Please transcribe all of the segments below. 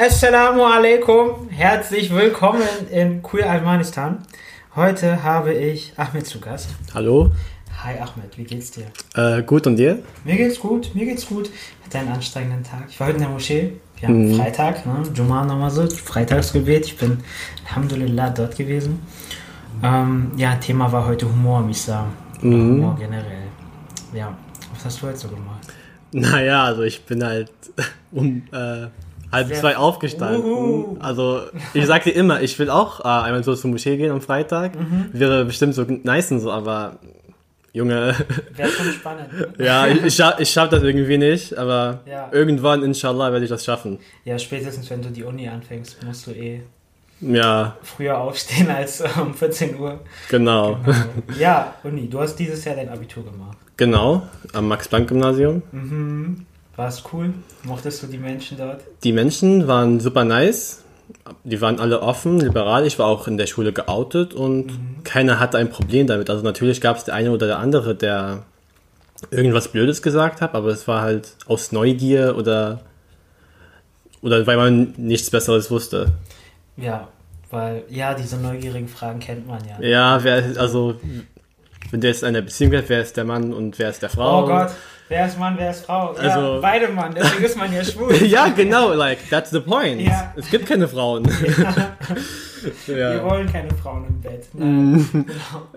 Assalamu alaikum, herzlich willkommen in Queer Afghanistan. Heute habe ich Ahmed zu Gast. Hallo. Hi Ahmed, wie geht's dir? Äh, gut und dir? Mir geht's gut, mir geht's gut. Ich hatte einen anstrengenden Tag. Ich war heute in der Moschee. Wir haben mhm. Freitag, ne? Jum'a Namazı, Freitagsgebet. Ich bin Alhamdulillah dort gewesen. Ähm, ja, Thema war heute Humor im Islam. Mhm. Humor generell. Ja, was hast du heute so gemacht? Naja, also ich bin halt um äh, halb zwei aufgestanden. Uhu. Also ich sag dir immer, ich will auch äh, einmal so zur Moschee gehen am Freitag. Mhm. Wäre bestimmt so nice und so, aber Junge. Wäre schon spannend. Ne? ja, ich, ich, scha ich schaff das irgendwie nicht, aber ja. irgendwann, inshallah, werde ich das schaffen. Ja, spätestens wenn du die Uni anfängst, musst du eh ja. früher aufstehen als um 14 Uhr. Genau. genau. Ja, Uni, du hast dieses Jahr dein Abitur gemacht. Genau, am Max-Planck-Gymnasium. Mhm. War es cool? Mochtest du die Menschen dort? Die Menschen waren super nice. Die waren alle offen, liberal. Ich war auch in der Schule geoutet und mhm. keiner hatte ein Problem damit. Also natürlich gab es der eine oder der andere, der irgendwas Blödes gesagt hat, aber es war halt aus Neugier oder, oder weil man nichts Besseres wusste. Ja, weil, ja, diese neugierigen Fragen kennt man ja. Ja, wer, also, wenn du jetzt in einer Beziehung bist, wer ist der Mann und wer ist der Frau? Oh Gott, wer ist Mann, wer ist Frau? Also, ja, beide Mann, deswegen ist man ja schwul. ja, genau, like, that's the point. Ja. Es gibt keine Frauen. ja. Wir wollen keine Frauen im Bett. Nein, mm. genau.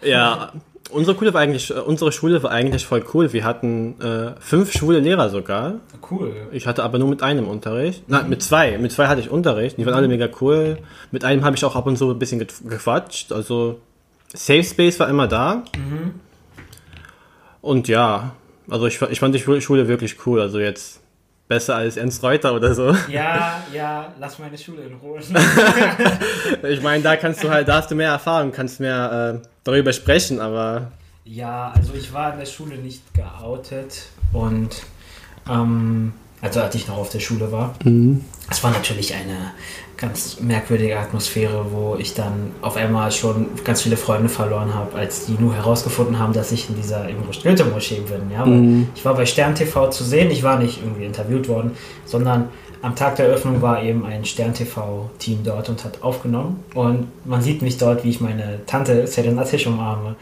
Ja, Unsere Schule war eigentlich, unsere Schule war eigentlich voll cool. Wir hatten äh, fünf schwule Lehrer sogar. Cool. Ich hatte aber nur mit einem Unterricht. Mhm. Nein, mit zwei. Mit zwei hatte ich Unterricht. Die waren mhm. alle mega cool. Mit einem habe ich auch ab und zu ein bisschen gequatscht. Also Safe Space war immer da. Mhm. Und ja, also ich, ich fand die Schule wirklich cool. Also jetzt besser als Ernst Reuter oder so. Ja, ja, lass meine Schule in Ruhe. ich meine, da kannst du halt, da hast du mehr Erfahrung, kannst mehr äh, darüber sprechen, aber. Ja, also ich war in der Schule nicht geoutet und ähm, also als ich noch auf der Schule war. Mhm. Es war natürlich eine ganz merkwürdige Atmosphäre, wo ich dann auf einmal schon ganz viele Freunde verloren habe, als die nur herausgefunden haben, dass ich in dieser Goethe-Moschee bin. Ja? Mhm. Ich war bei Stern TV zu sehen, ich war nicht irgendwie interviewt worden, sondern am Tag der Eröffnung war eben ein Stern TV-Team dort und hat aufgenommen. Und man sieht mich dort, wie ich meine Tante Seren Atesh umarme.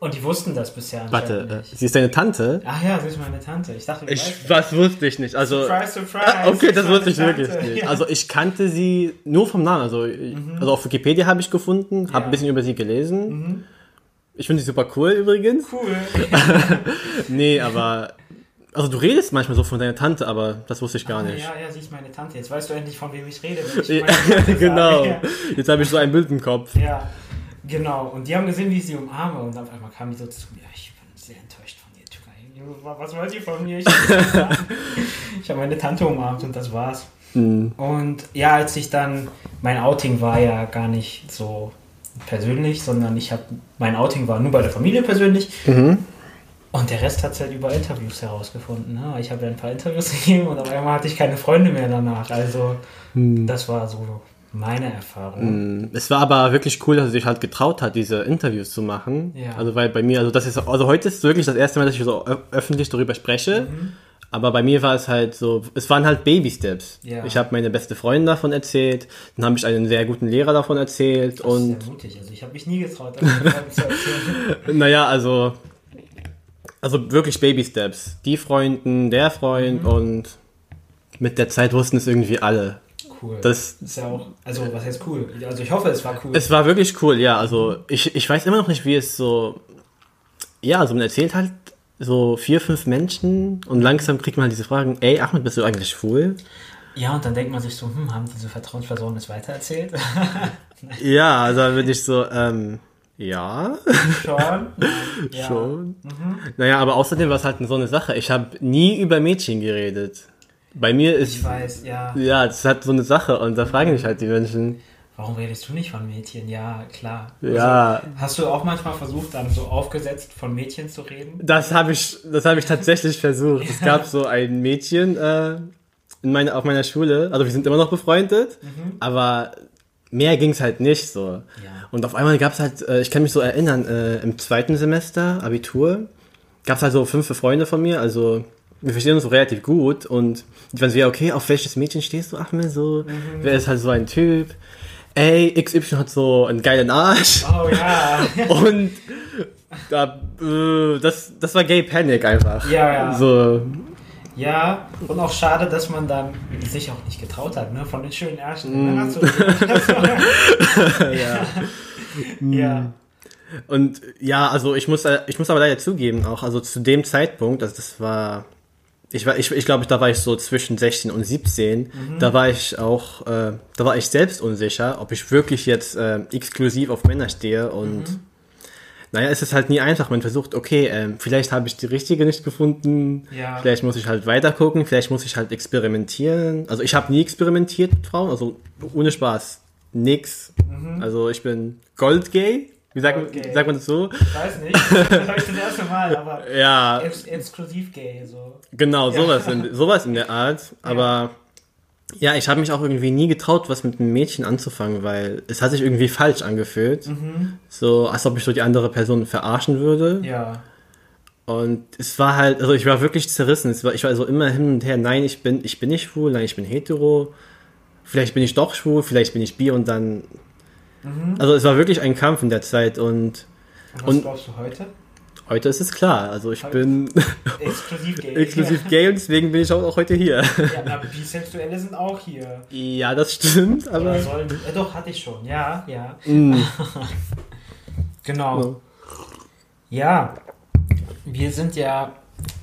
Und die wussten das bisher Warte, äh, sie ist deine Tante? Ach ja, sie ist meine Tante. Ich dachte, ich, was wusste ich nicht. Also, surprise, surprise. Okay, das wusste ich Tante. wirklich nicht. Ja. Also ich kannte sie nur vom Namen. Also, mhm. also auf Wikipedia habe ich gefunden, habe ja. ein bisschen über sie gelesen. Mhm. Ich finde sie super cool übrigens. Cool. nee, aber also du redest manchmal so von deiner Tante, aber das wusste ich gar nicht. Ja, ja, sie ist meine Tante. Jetzt weißt du endlich, von wem ich rede. Ich genau. Jetzt habe ich so ein Bild im Kopf. Ja. Genau, und die haben gesehen, wie ich sie umarme und auf einmal kamen die so zu mir, ich bin sehr enttäuscht von dir, Türkei. Was wollt ihr von mir? Ich habe hab meine Tante umarmt und das war's. Mhm. Und ja, als ich dann, mein Outing war ja gar nicht so persönlich, sondern ich habe, mein Outing war nur bei der Familie persönlich. Mhm. Und der Rest hat es halt über Interviews herausgefunden. Ne? Ich habe ja ein paar Interviews gegeben und auf einmal hatte ich keine Freunde mehr danach. Also, mhm. das war so meine Erfahrung. Mm, es war aber wirklich cool, dass er sich halt getraut hat, diese Interviews zu machen. Ja. Also weil bei mir, also das ist, also heute ist wirklich das erste Mal, dass ich so öffentlich darüber spreche. Mhm. Aber bei mir war es halt so, es waren halt Baby-Steps. Ja. Ich habe meine beste Freundin davon erzählt, dann habe ich einen sehr guten Lehrer davon erzählt. Das und ist sehr mutig, also ich habe mich nie getraut, davon zu erzählen. naja, also, also wirklich Baby-Steps. Die Freunden, der Freund mhm. und mit der Zeit wussten es irgendwie alle cool. Das ist ja auch, also was heißt cool? Also ich hoffe, es war cool. Es war wirklich cool, ja. Also ich, ich weiß immer noch nicht, wie es so, ja, also man erzählt halt so vier, fünf Menschen und langsam kriegt man halt diese Fragen, ey Ahmed, bist du eigentlich schwul? Ja, und dann denkt man sich so, hm, haben diese Vertrauenspersonen das weitererzählt? ja, also dann bin ich so, ähm, ja. Schon? Ja. Schon. Mhm. Naja, aber außerdem war es halt so eine Sache. Ich habe nie über Mädchen geredet. Bei mir ist. Ich weiß, ja. Ja, das hat so eine Sache und da fragen mich halt die Menschen. Warum redest du nicht von Mädchen? Ja, klar. Ja. Also, hast du auch manchmal versucht, dann so aufgesetzt von Mädchen zu reden? Das habe ich, das habe ich tatsächlich versucht. Es gab so ein Mädchen äh, in meine, auf meiner Schule. Also wir sind immer noch befreundet, mhm. aber mehr ging es halt nicht so. Ja. Und auf einmal gab es halt, äh, ich kann mich so erinnern, äh, im zweiten Semester Abitur gab es halt so fünf Freunde von mir, also wir verstehen uns so relativ gut und die waren so, ja, okay, auf welches Mädchen stehst du, Ahmed? So, mhm. wer ist halt so ein Typ? Ey, XY hat so einen geilen Arsch. Oh ja. und da, äh, das, das war Gay Panic einfach. Ja, ja. So. Ja, und auch schade, dass man dann sich auch nicht getraut hat, ne? Von den schönen Ärschen. Mm. ja. ja. Und ja, also ich muss, ich muss aber leider zugeben, auch also zu dem Zeitpunkt, also das war, ich war, ich, ich glaube, da war ich so zwischen 16 und 17, mhm. da war ich auch, äh, da war ich selbst unsicher, ob ich wirklich jetzt äh, exklusiv auf Männer stehe und mhm. naja, es ist halt nie einfach. Man versucht, okay, äh, vielleicht habe ich die richtige nicht gefunden, ja. vielleicht muss ich halt weiter gucken, vielleicht muss ich halt experimentieren. Also ich habe nie experimentiert mit Frauen, also ohne Spaß, nix. Mhm. Also ich bin goldgay wie sagt, okay. sagt man das so? Ich weiß nicht. Das habe ich das erste Mal, aber ja. Ex exklusiv gay. So. Genau, sowas, ja. in, sowas in der Art. Aber ja, ja ich habe mich auch irgendwie nie getraut, was mit einem Mädchen anzufangen, weil es hat sich irgendwie falsch angefühlt. Mhm. So, als ob ich so die andere Person verarschen würde. Ja. Und es war halt, also ich war wirklich zerrissen. Es war, ich war so immer hin und her, nein, ich bin, ich bin nicht schwul, nein, ich bin hetero. Vielleicht bin ich doch schwul, vielleicht bin ich bi und dann Mhm. Also es war wirklich ein Kampf in der Zeit und. Und was und, glaubst du heute? Heute ist es klar. Also ich heute bin exklusiv gay. exklusiv gay und deswegen bin ich auch heute hier. Ja, aber Bisexuelle sind auch hier. Ja, das stimmt, aber. Ja, sollen, äh, doch, hatte ich schon. Ja, ja. Mm. genau. Ja. Wir sind ja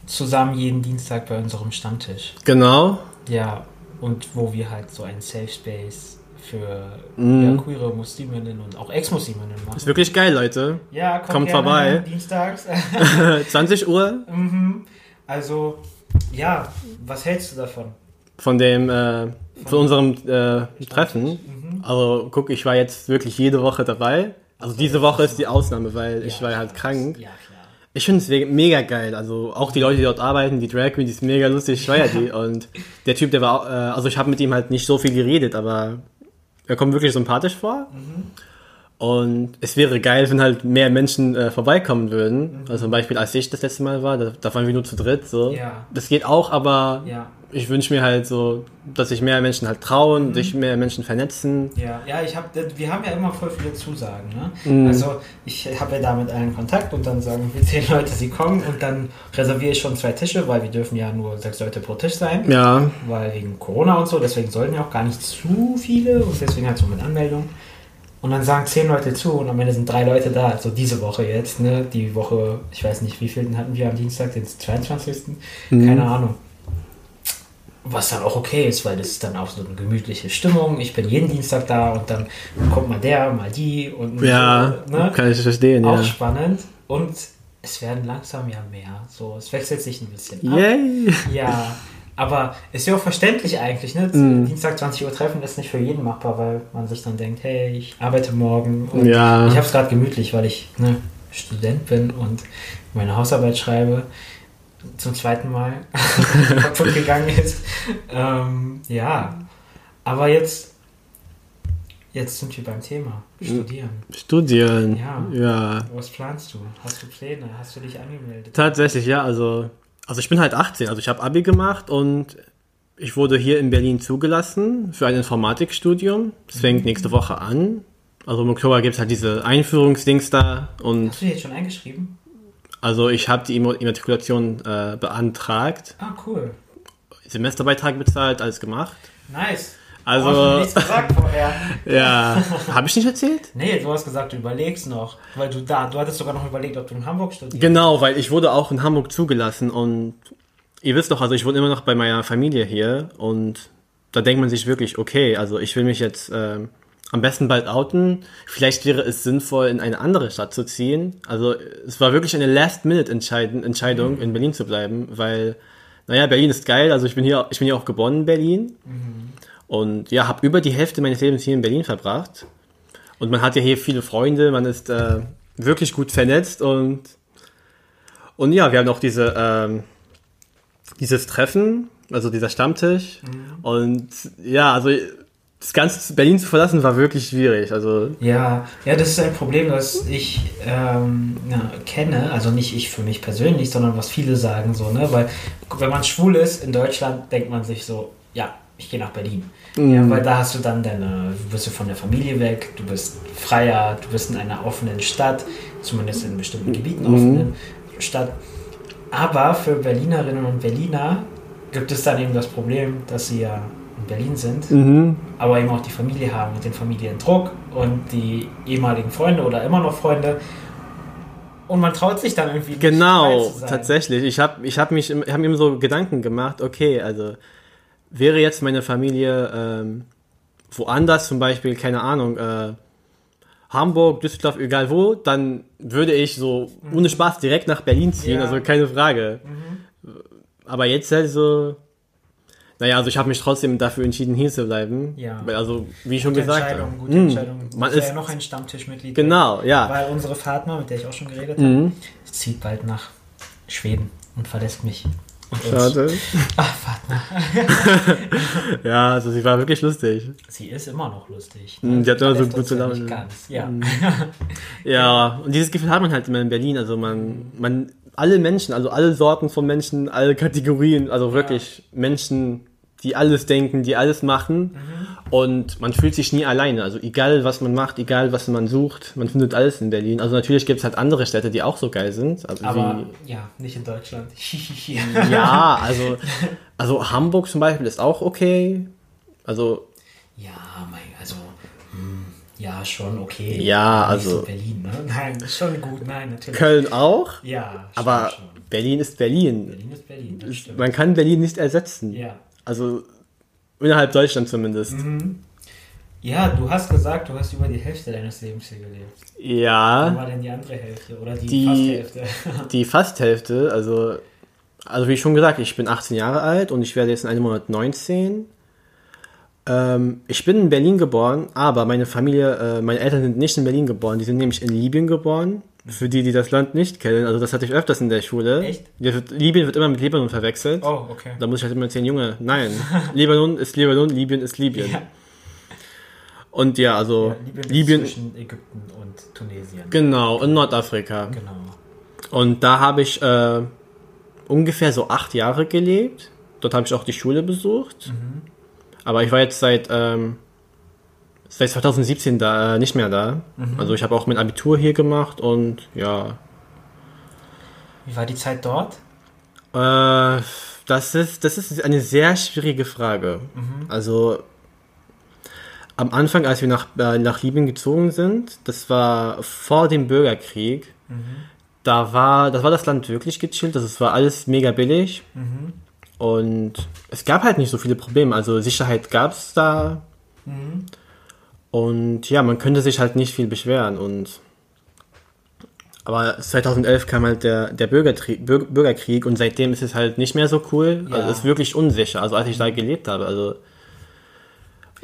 zusammen jeden Dienstag bei unserem Stammtisch. Genau. Ja, und wo wir halt so ein Safe Space für mm. ja, queere Musliminnen und auch Ex-Musliminnen machen. Ist wirklich geil, Leute. Ja, kommt, kommt vorbei. Dienstags. 20 Uhr. Mhm. Also, ja, was hältst du davon? Von dem, äh, von unserem äh, Treffen. Mhm. Also, guck, ich war jetzt wirklich jede Woche dabei. Also, diese Woche ist die Ausnahme, weil ja, ich war halt krank. Ja, klar. Ich finde es mega geil. Also auch die Leute, die dort arbeiten, die Drag Queen, die ist mega lustig, ich feiere die. Und der Typ, der war, äh, also ich habe mit ihm halt nicht so viel geredet, aber er kommt wirklich sympathisch vor. Mhm. Und es wäre geil, wenn halt mehr Menschen äh, vorbeikommen würden. Mhm. Also zum Beispiel, als ich das letzte Mal war, da, da waren wir nur zu dritt. So. Ja. Das geht auch, aber ja. Ich wünsche mir halt so, dass sich mehr Menschen halt trauen, mhm. sich mehr Menschen vernetzen. Ja, ja, ich habe, wir haben ja immer voll viele Zusagen. Ne? Mhm. Also ich habe ja da mit allen Kontakt und dann sagen wir zehn Leute, sie kommen und dann reserviere ich schon zwei Tische, weil wir dürfen ja nur sechs Leute pro Tisch sein. Ja. Weil wegen Corona und so, deswegen sollten ja auch gar nicht zu viele und deswegen halt so mit Anmeldung. Und dann sagen zehn Leute zu und am Ende sind drei Leute da. Also diese Woche jetzt, ne? Die Woche, ich weiß nicht, wie viel hatten wir am Dienstag, den 22. Mhm. Keine Ahnung. Was dann auch okay ist, weil das ist dann auch so eine gemütliche Stimmung. Ich bin jeden Dienstag da und dann kommt mal der, mal die und ja, so, ne? kann ich verstehen. Auch ja. spannend. Und es werden langsam ja mehr. So, es wechselt sich ein bisschen ab. Yay! Ja, aber ist ja auch verständlich eigentlich, ne? Mhm. Dienstag 20 Uhr treffen ist nicht für jeden machbar, weil man sich dann denkt, hey, ich arbeite morgen und Ja. ich habe es gerade gemütlich, weil ich ne, Student bin und meine Hausarbeit schreibe zum zweiten Mal kaputt gegangen ist. Ähm, ja, aber jetzt jetzt sind wir beim Thema Studieren. Studieren. Ja. ja. Was planst du? Hast du Pläne? Hast du dich angemeldet? Tatsächlich, ja. Also, also ich bin halt 18. Also ich habe Abi gemacht und ich wurde hier in Berlin zugelassen für ein Informatikstudium. Das fängt nächste Woche an. Also im Oktober gibt es halt diese Einführungsdings da und Hast du dich jetzt schon eingeschrieben? Also ich habe die Immatrikulation äh, beantragt, Ah, cool. Semesterbeitrag bezahlt, alles gemacht. Nice. Also- mir nichts gesagt vorher. Ja, habe ich nicht erzählt? Nee, du hast gesagt, du überlegst noch. Weil du da, du hattest sogar noch überlegt, ob du in Hamburg studierst. Genau, weil ich wurde auch in Hamburg zugelassen und ihr wisst doch, also ich wohne immer noch bei meiner Familie hier und da denkt man sich wirklich, okay, also ich will mich jetzt ähm, am besten bald outen. Vielleicht wäre es sinnvoll, in eine andere Stadt zu ziehen. Also es war wirklich eine Last-Minute-Entscheidung, in Berlin zu bleiben, weil, naja, Berlin ist geil, also ich bin hier, ich bin hier auch geboren in Berlin und ja, habe über die Hälfte meines Lebens hier in Berlin verbracht. Und man hat ja hier viele Freunde, man ist äh, wirklich gut vernetzt und und ja, wir haben auch diese ähm, dieses Treffen, also dieser Stammtisch. Und ja, also das ganze Berlin zu verlassen war wirklich schwierig. Also Ja, ja, das ist ein Problem, das ich ähm, ja, kenne. Also nicht ich für mich persönlich, sondern was viele sagen so, ne? Weil wenn man schwul ist in Deutschland, denkt man sich so, ja, ich gehe nach Berlin. Ja, weil da hast du dann deine, du bist von der Familie weg, du bist freier, du bist in einer offenen Stadt, zumindest in bestimmten Gebieten offenen Stadt. Aber für Berlinerinnen und Berliner gibt es dann eben das Problem, dass sie ja Berlin sind, mhm. aber eben auch die Familie haben und den Familiendruck und die ehemaligen Freunde oder immer noch Freunde. Und man traut sich dann irgendwie genau, tatsächlich. Ich habe ich hab mich hab mir so Gedanken gemacht, okay, also wäre jetzt meine Familie ähm, woanders, zum Beispiel, keine Ahnung, äh, Hamburg, Düsseldorf, egal wo, dann würde ich so ohne Spaß direkt nach Berlin ziehen, Mhm. Ja. Mhm. also keine Frage. Aber jetzt halt so, naja, also ich habe mich trotzdem dafür entschieden, hier zu bleiben. Ja. Weil Also, wie schon Gute gesagt. Entscheidung, gute mh, Entscheidung. Man ist, ja noch ein Stammtischmitglied. genau, ja. Weil unsere Fatma, mit der ich auch schon geredet Mhm. habe, zieht bald nach Schweden und verlässt mich. Schade. Ach, Fatma. Ja, also sie war wirklich lustig. Sie ist immer noch lustig. Mhm, die hat immer so gute Laune. Ganz. Ja. Ja, und dieses Gefühl hat man halt immer in Berlin. Also man, man, alle Menschen, also alle Sorten von Menschen, alle Kategorien, also wirklich Menschen, die alles denken, die alles machen. Und man fühlt sich nie alleine. Also egal, was man macht, egal, was man sucht, man findet alles in Berlin. Also natürlich gibt es halt andere Städte, die auch so geil sind. Also Aber ja, nicht in Deutschland. wie, ja, also, also Hamburg zum Beispiel ist auch okay. Also ja, ja, schon okay. Ja, also- so Berlin, ne? Nein, schon gut, nein, natürlich. Köln auch. Ja, schon, Aber schon. Berlin ist Berlin. Berlin ist Berlin, das stimmt. Man kann Berlin nicht ersetzen. Ja. Also innerhalb Deutschland zumindest. Mhm. Ja, du hast gesagt, du hast über die Hälfte deines Lebens hier gelebt. Wo Ja, war denn die andere Hälfte? Oder die, Die- fast Hälfte? die fast Hälfte. Also, also wie schon gesagt, ich bin 18 Jahre alt und ich werde jetzt in einem Monat 19. Ähm, ich bin in Berlin geboren, aber meine Familie, äh, meine Eltern sind nicht in Berlin geboren, die sind nämlich in Libyen geboren. Für die, die das Land nicht kennen, also das hatte ich öfters in der Schule. Echt? Wird, Libyen wird immer mit Libanon verwechselt. Oh, okay. Da muss ich halt immer erzählen, Junge, nein. Libanon ist Libanon, Libyen ist Libyen. Ja. Und ja, also Ja, Libyen, Libyen, zwischen Ägypten und Tunesien. genau, in Nordafrika. Genau. Und da habe ich äh, ungefähr so acht Jahre gelebt. Dort habe ich auch die Schule besucht. Aber ich war jetzt seit, ähm, seit 2017 da, äh, nicht mehr da. Also ich habe auch mein Abitur hier gemacht und ja. Wie war die Zeit dort? Äh, das, ist, das ist eine sehr schwierige Frage. Also am Anfang, als wir nach, äh, nach Libyen gezogen sind, das war vor dem Bürgerkrieg. Da war, das war das Land wirklich gechillt, das war alles mega billig. Und es gab halt nicht so viele Probleme. Also Sicherheit gab es da. Und ja, man könnte sich halt nicht viel beschweren. Und aber 2011 kam halt der, der Bürgerkrieg, Bürger- Bürgerkrieg und seitdem ist es halt nicht mehr so cool. Ja. Also es ist wirklich unsicher. Also als ich da gelebt habe, also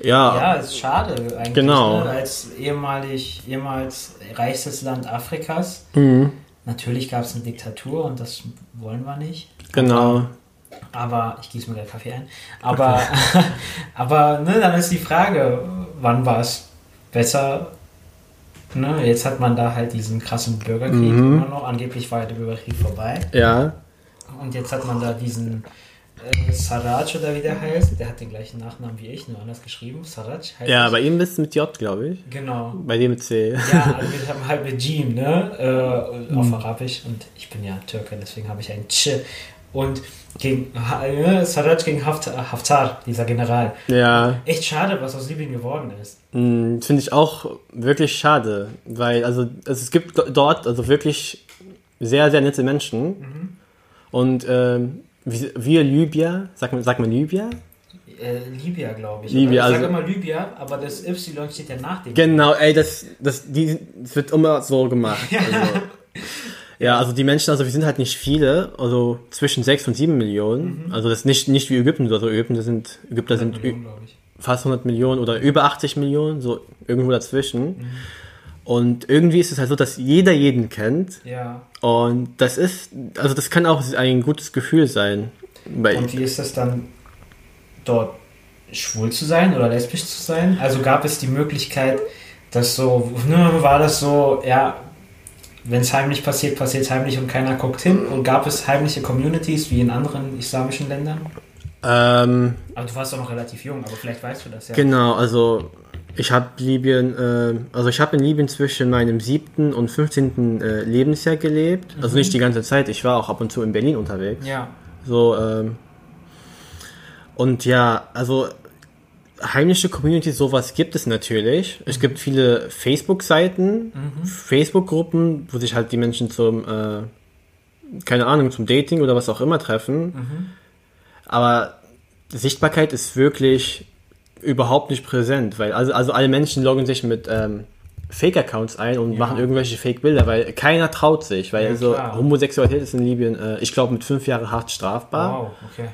ja, Ja, ist schade eigentlich. Genau. Ne? Als ehemalig, ehemals reichstes Land Afrikas. Mhm. Natürlich gab es eine Diktatur und das wollen wir nicht. genau. Aber ich gieße mir gleich Kaffee ein. Aber, aber ne, dann ist die Frage, wann war es besser? Ne, jetzt hat man da halt diesen krassen Bürgerkrieg Mhm. immer noch. Angeblich war ja der Bürgerkrieg vorbei. Ja, Und jetzt hat man da diesen äh, Saraj oder wie der heißt. Der hat den gleichen Nachnamen wie ich, nur anders geschrieben. Saraj heißt ja, das. bei ihm ist es mit J, glaube ich. Genau. Bei dem mit C. Ja, also wir haben halt mit Jim, ne? Äh, Mhm. auf Arabisch. Und ich bin ja Türke, deswegen habe ich ein Tsch. Und gegen äh, Saraj gegen Haftar, Haftar, dieser General. Ja. Echt schade, was aus Libyen geworden ist. Mm, Finde ich auch wirklich schade, weil also es gibt dort also wirklich sehr, sehr nette Menschen. Und ähm, wir, wir Libyer, sagt man, sagt man Libyer? Äh, Libya, glaube ich. Libya, ich sage also- immer Libya, aber das Y steht ja nach dem. Genau, ey, das, das, die, das wird immer so gemacht. Also, ja, also die Menschen, also wir sind halt nicht viele, also zwischen 6 und 7 Millionen. Also das ist nicht, nicht wie Ägypten oder so. Ägypten sind, Ägypter sind Millionen, fast 100 Millionen oder über 80 Millionen, so irgendwo dazwischen. Und irgendwie ist es halt so, dass jeder jeden kennt. Ja. Und das ist, also das kann auch ein gutes Gefühl sein. Und wie ist das dann dort schwul zu sein oder lesbisch zu sein? Also gab es die Möglichkeit, dass so, ne, war das so, ja, wenn es heimlich passiert, passiert es heimlich und keiner guckt hin? Und gab es heimliche Communities wie in anderen islamischen Ländern? Ähm, Aber du warst doch noch relativ jung, aber vielleicht weißt du das ja. Genau, also ich habe Libyen, äh, also ich habe in Libyen zwischen meinem siebten und 15. Äh, Lebensjahr gelebt. Also nicht die ganze Zeit, ich war auch ab und zu in Berlin unterwegs. Ja. So, ähm, und ja, also heimliche Communities, sowas gibt es natürlich. Es gibt viele Facebook-Seiten, Facebook-Gruppen, wo sich halt die Menschen zum, äh, keine Ahnung, zum Dating oder was auch immer treffen. Aber Sichtbarkeit ist wirklich überhaupt nicht präsent, weil also, also alle Menschen loggen sich mit ähm, Fake-Accounts ein und Ja. machen irgendwelche Fake-Bilder, weil keiner traut sich, weil Ja, also klar. Homosexualität ist in Libyen, äh, ich glaube, mit fünf Jahren hart strafbar. Wow, okay.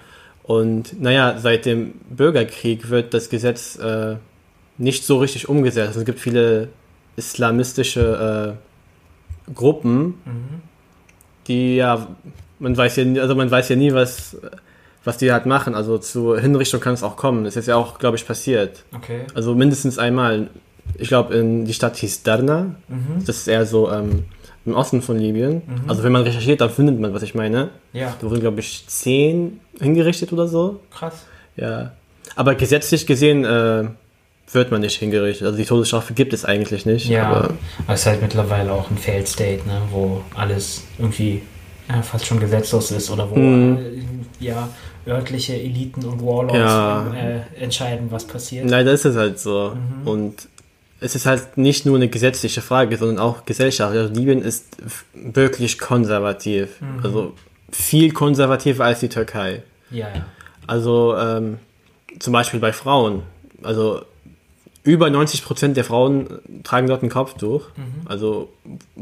Und naja, seit dem Bürgerkrieg wird das Gesetz äh, nicht so richtig umgesetzt. Also es gibt viele islamistische äh, Gruppen, die ja, man weiß ja, nie- also man weiß ja nie, was, was die halt machen. Also zur Hinrichtung kann es auch kommen. Das ist ja auch, glaube ich, passiert. Okay. Also mindestens einmal. Ich glaube, in die Stadt hieß Darna. Mhm. Das ist eher so ähm, im Osten von Libyen. Also wenn man recherchiert, dann findet man, was ich meine. Ja, Da wurden, glaube ich, zehn hingerichtet oder so. krass. Ja. Aber gesetzlich gesehen äh, wird man nicht hingerichtet. Also die Todesstrafe gibt es eigentlich nicht. Ja, Aber aber es ist halt mittlerweile auch ein Failed State, ne, wo alles irgendwie ja, fast schon gesetzlos ist oder wo Mhm. äh, ja, örtliche Eliten und Warlords Ja. äh, entscheiden, was passiert. leider ist es halt so. Mhm. Und es ist halt nicht nur eine gesetzliche Frage, sondern auch gesellschaftlich. Also Libyen ist wirklich konservativ. Mhm. Also viel konservativer als die Türkei. Ja, ja. Also ähm, zum Beispiel bei Frauen. Also über 90 Prozent der Frauen tragen dort ein Kopftuch. Also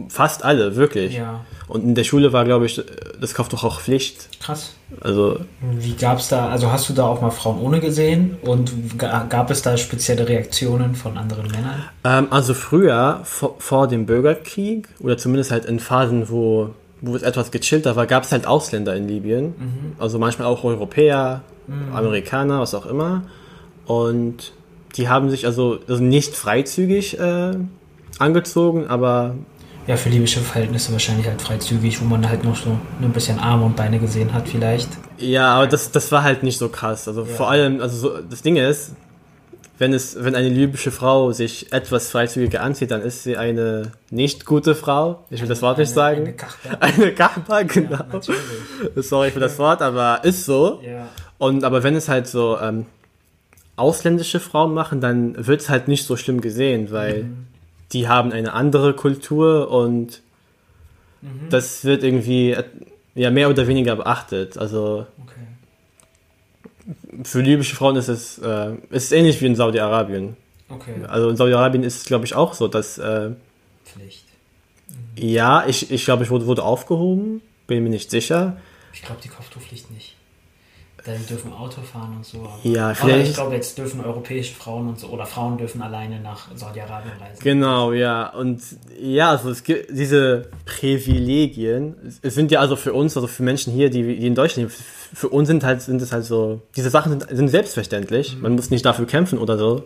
fast alle, wirklich. Mhm. Ja, Und in der Schule war, glaube ich, das Kopftuch auch Pflicht. krass. Also Wie gab's da, also hast du da auch mal Frauen ohne gesehen und ga- gab es da spezielle Reaktionen von anderen Männern? Ähm, also früher, vor, vor dem Bürgerkrieg, oder zumindest halt in Phasen, wo, wo es etwas gechillter war, gab es halt Ausländer in Libyen. Also manchmal auch Europäer, Amerikaner, was auch immer. Und die haben sich also, also nicht freizügig äh, angezogen, aber Ja, für libysche Verhältnisse wahrscheinlich halt freizügig, wo man halt noch so ein bisschen Arme und Beine gesehen hat vielleicht. ja, aber das, das war halt nicht so krass. Also vor allem, also so, das Ding ist, wenn es, wenn eine libysche Frau sich etwas freizügiger anzieht, dann ist sie eine nicht gute Frau. Ich will das Wort nicht Eine- sagen. Eine Kachba. Eine Kappa, genau. Ja. Sorry für das Wort, aber ist so. Ja. Und aber wenn es halt so ähm, ausländische Frauen machen, dann wird es halt nicht so schlimm gesehen, weil Mhm. die haben eine andere Kultur und Mhm. das wird irgendwie ja mehr oder weniger beachtet. Also Okay. für libysche Frauen ist es äh, ist ähnlich wie in Saudi-Arabien. Okay. Also in Saudi-Arabien ist es glaube ich auch so, dass äh, Pflicht. ja ich ich glaube ich wurde wurde aufgehoben, bin mir nicht sicher. Ich glaube, die Kopftuchpflicht nicht. Dann dürfen Auto fahren und so. Aber, Ja, aber vielleicht- ich glaube, jetzt dürfen europäische Frauen und so, oder Frauen dürfen alleine nach Saudi-Arabien reisen. Genau, ja. Und ja, also es gibt diese Privilegien, es sind ja also für uns, also für Menschen hier, die, die in Deutschland leben, für uns sind halt, sind es halt so, diese Sachen sind, sind selbstverständlich. Man muss nicht dafür kämpfen oder so.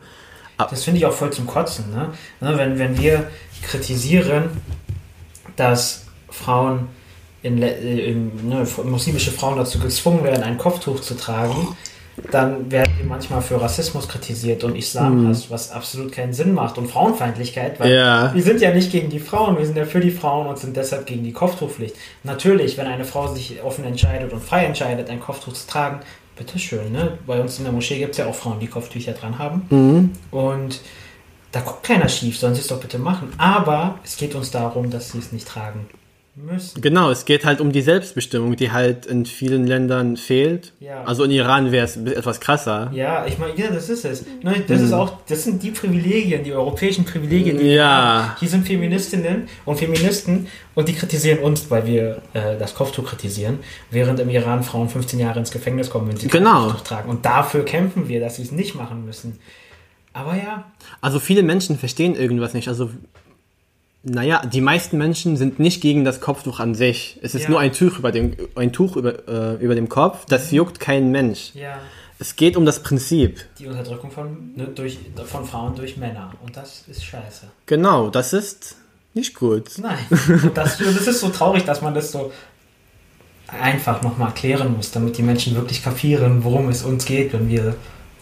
Das finde ich auch voll zum Kotzen, ne? ne wenn, wenn wir kritisieren, dass Frauen, in, äh, in, ne, muslimische Frauen dazu gezwungen werden, ein Kopftuch zu tragen, dann werden wir manchmal für Rassismus kritisiert und Islamhass, was absolut keinen Sinn macht und Frauenfeindlichkeit, weil Ja. wir sind ja nicht gegen die Frauen, wir sind ja für die Frauen und sind deshalb gegen die Kopftuchpflicht. Natürlich, wenn eine Frau sich offen entscheidet und frei entscheidet, ein Kopftuch zu tragen, bitteschön, ne? Bei uns in der Moschee gibt es ja auch Frauen, die Kopftücher dran haben. Und da guckt keiner schief, sollen sie es doch bitte machen. Aber es geht uns darum, dass sie es nicht tragen müssen. Genau, es geht halt um die Selbstbestimmung, die halt in vielen Ländern fehlt. Ja. Also in Iran wäre es etwas krasser. Ja, ich meine, ja, das ist es. Das ist auch, das sind die Privilegien, die europäischen Privilegien, die Ja. Hier sind Feministinnen und Feministen und die kritisieren uns, weil wir äh, das Kopftuch kritisieren, während im Iran Frauen 15 Jahre ins Gefängnis kommen, wenn sie Genau. Kopftuch tragen. Und dafür kämpfen wir, dass sie es nicht machen müssen. Aber ja, Also viele Menschen verstehen irgendwas nicht. Also, naja, die meisten Menschen sind nicht gegen das Kopftuch an sich. Es ist Ja. nur ein Tuch über dem, ein Tuch über, äh, über dem Kopf. Das juckt kein Mensch. ja, Es geht um das Prinzip. Die Unterdrückung von, ne, durch, von Frauen durch Männer. Und das ist scheiße. Genau, das ist nicht gut. Nein. Und das, das ist so traurig, dass man das so einfach nochmal erklären muss, damit die Menschen wirklich kapieren, worum es uns geht, wenn wir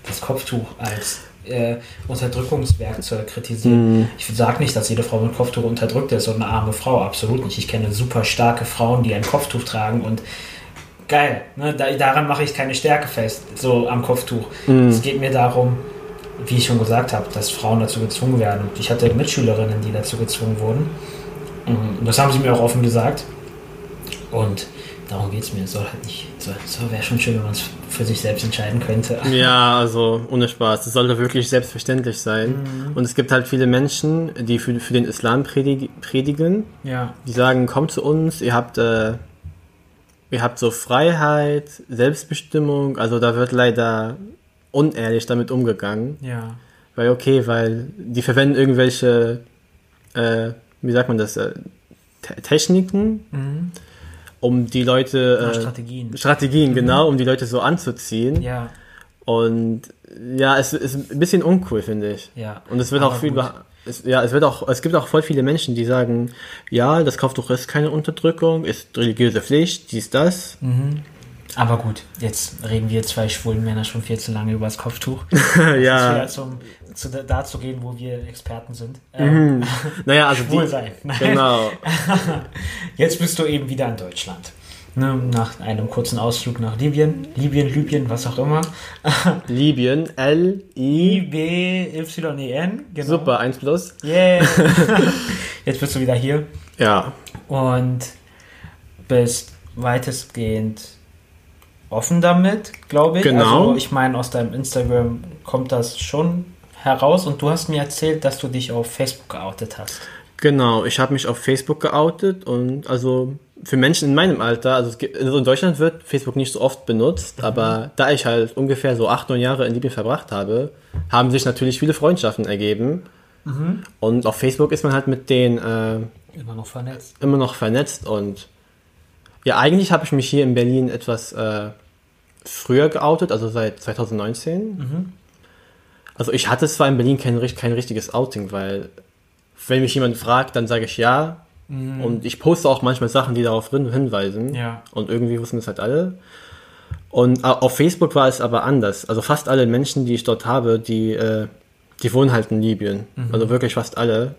das Kopftuch als äh, Unterdrückungswerkzeug kritisieren. Mhm. Ich sage nicht, dass jede Frau mit Kopftuch unterdrückt ist und eine arme Frau, absolut nicht. Ich kenne super starke Frauen, die ein Kopftuch tragen und geil, ne? da, daran mache ich keine Stärke fest, so am Kopftuch. Mhm. Es geht mir darum, wie ich schon gesagt habe, dass Frauen dazu gezwungen werden. Und ich hatte Mitschülerinnen, die dazu gezwungen wurden. Und das haben sie mir auch offen gesagt. Und darum geht es mir. Es soll halt nicht. So, so wäre schon schön, wenn man es für sich selbst entscheiden könnte. Ja, also ohne Spaß. Es sollte wirklich selbstverständlich sein. Und es gibt halt viele Menschen, die für, für den Islam predig predigen. Ja. Die sagen, kommt zu uns, ihr habt, äh, ihr habt so Freiheit, Selbstbestimmung. Also da wird leider unehrlich damit umgegangen. Ja. Weil okay, weil die verwenden irgendwelche, äh, wie sagt man das, äh, Te- Techniken, Mhm. Um die Leute... Ja, Äh, Strategien. Strategien, genau, um die Leute so anzuziehen. Ja. Und ja, es ist ein bisschen uncool, finde ich. Ja. Und es wird auch viel, es, ja, es wird auch, es gibt auch voll viele Menschen, die sagen, ja, das Kopftuch ist keine Unterdrückung, ist religiöse Pflicht, dies, das. Mhm. Aber gut, jetzt reden wir zwei schwulen Männer schon viel zu lange über das Kopftuch. Jetzt ja, wieder zum, zu, dazu gehen, wo wir Experten sind. Ähm, naja, also die, sein. Genau, Jetzt bist du eben wieder in Deutschland. Ne, nach einem kurzen Ausflug nach Libyen, Libyen, Libyen, was auch immer. Libyen, L, I, I-B-Y-E-N, genau. super, 1 plus. Yeah. Jetzt bist du wieder hier Ja, und bist weitestgehend offen damit, glaube ich. Genau. Also ich meine, aus deinem Instagram kommt das schon heraus und du hast mir erzählt, dass du dich auf Facebook geoutet hast. genau, ich habe mich auf Facebook geoutet und also für Menschen in meinem Alter, also, gibt, in Deutschland wird Facebook nicht so oft benutzt, aber da ich halt ungefähr so acht, neun Jahre in Libyen verbracht habe, haben sich natürlich viele Freundschaften ergeben. Und auf Facebook ist man halt mit denen äh, Immer noch vernetzt. immer noch vernetzt und ja, eigentlich habe ich mich hier in Berlin etwas äh, früher geoutet, also seit 2019. Also ich hatte zwar in Berlin kein, kein richtiges Outing, weil wenn mich jemand fragt, dann sage ich ja. Und ich poste auch manchmal Sachen, die darauf hin- hinweisen. Ja. Und irgendwie wussten es halt alle. Und au- auf Facebook war es aber anders. Also fast alle Menschen, die ich dort habe, die, äh, die wohnen halt in Libyen. Also wirklich fast alle.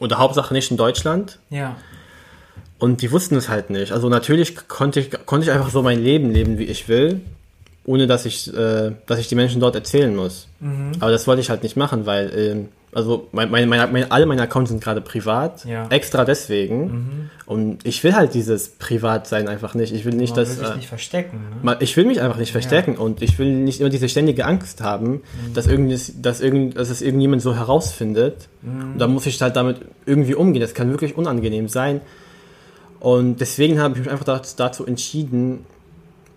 Oder Hauptsache nicht in Deutschland. Ja. Und die wussten es halt nicht. Also natürlich konnte ich, konnte ich einfach so mein Leben leben, wie ich will, ohne dass ich, äh, dass ich die Menschen dort erzählen muss. Aber das wollte ich halt nicht machen, weil, ähm, also mein, mein, mein, alle meine Accounts sind gerade privat, Ja. extra deswegen. Und ich will halt dieses Privatsein einfach nicht. Ich will nicht, Man dass... will äh, nicht verstecken. Ne? Ich will mich einfach nicht verstecken und ich will nicht immer diese ständige Angst haben, dass, irgendes, dass, irgend, dass es irgendjemand so herausfindet. Und da muss ich halt damit irgendwie umgehen. Das kann wirklich unangenehm sein. Und deswegen habe ich mich einfach dazu entschieden,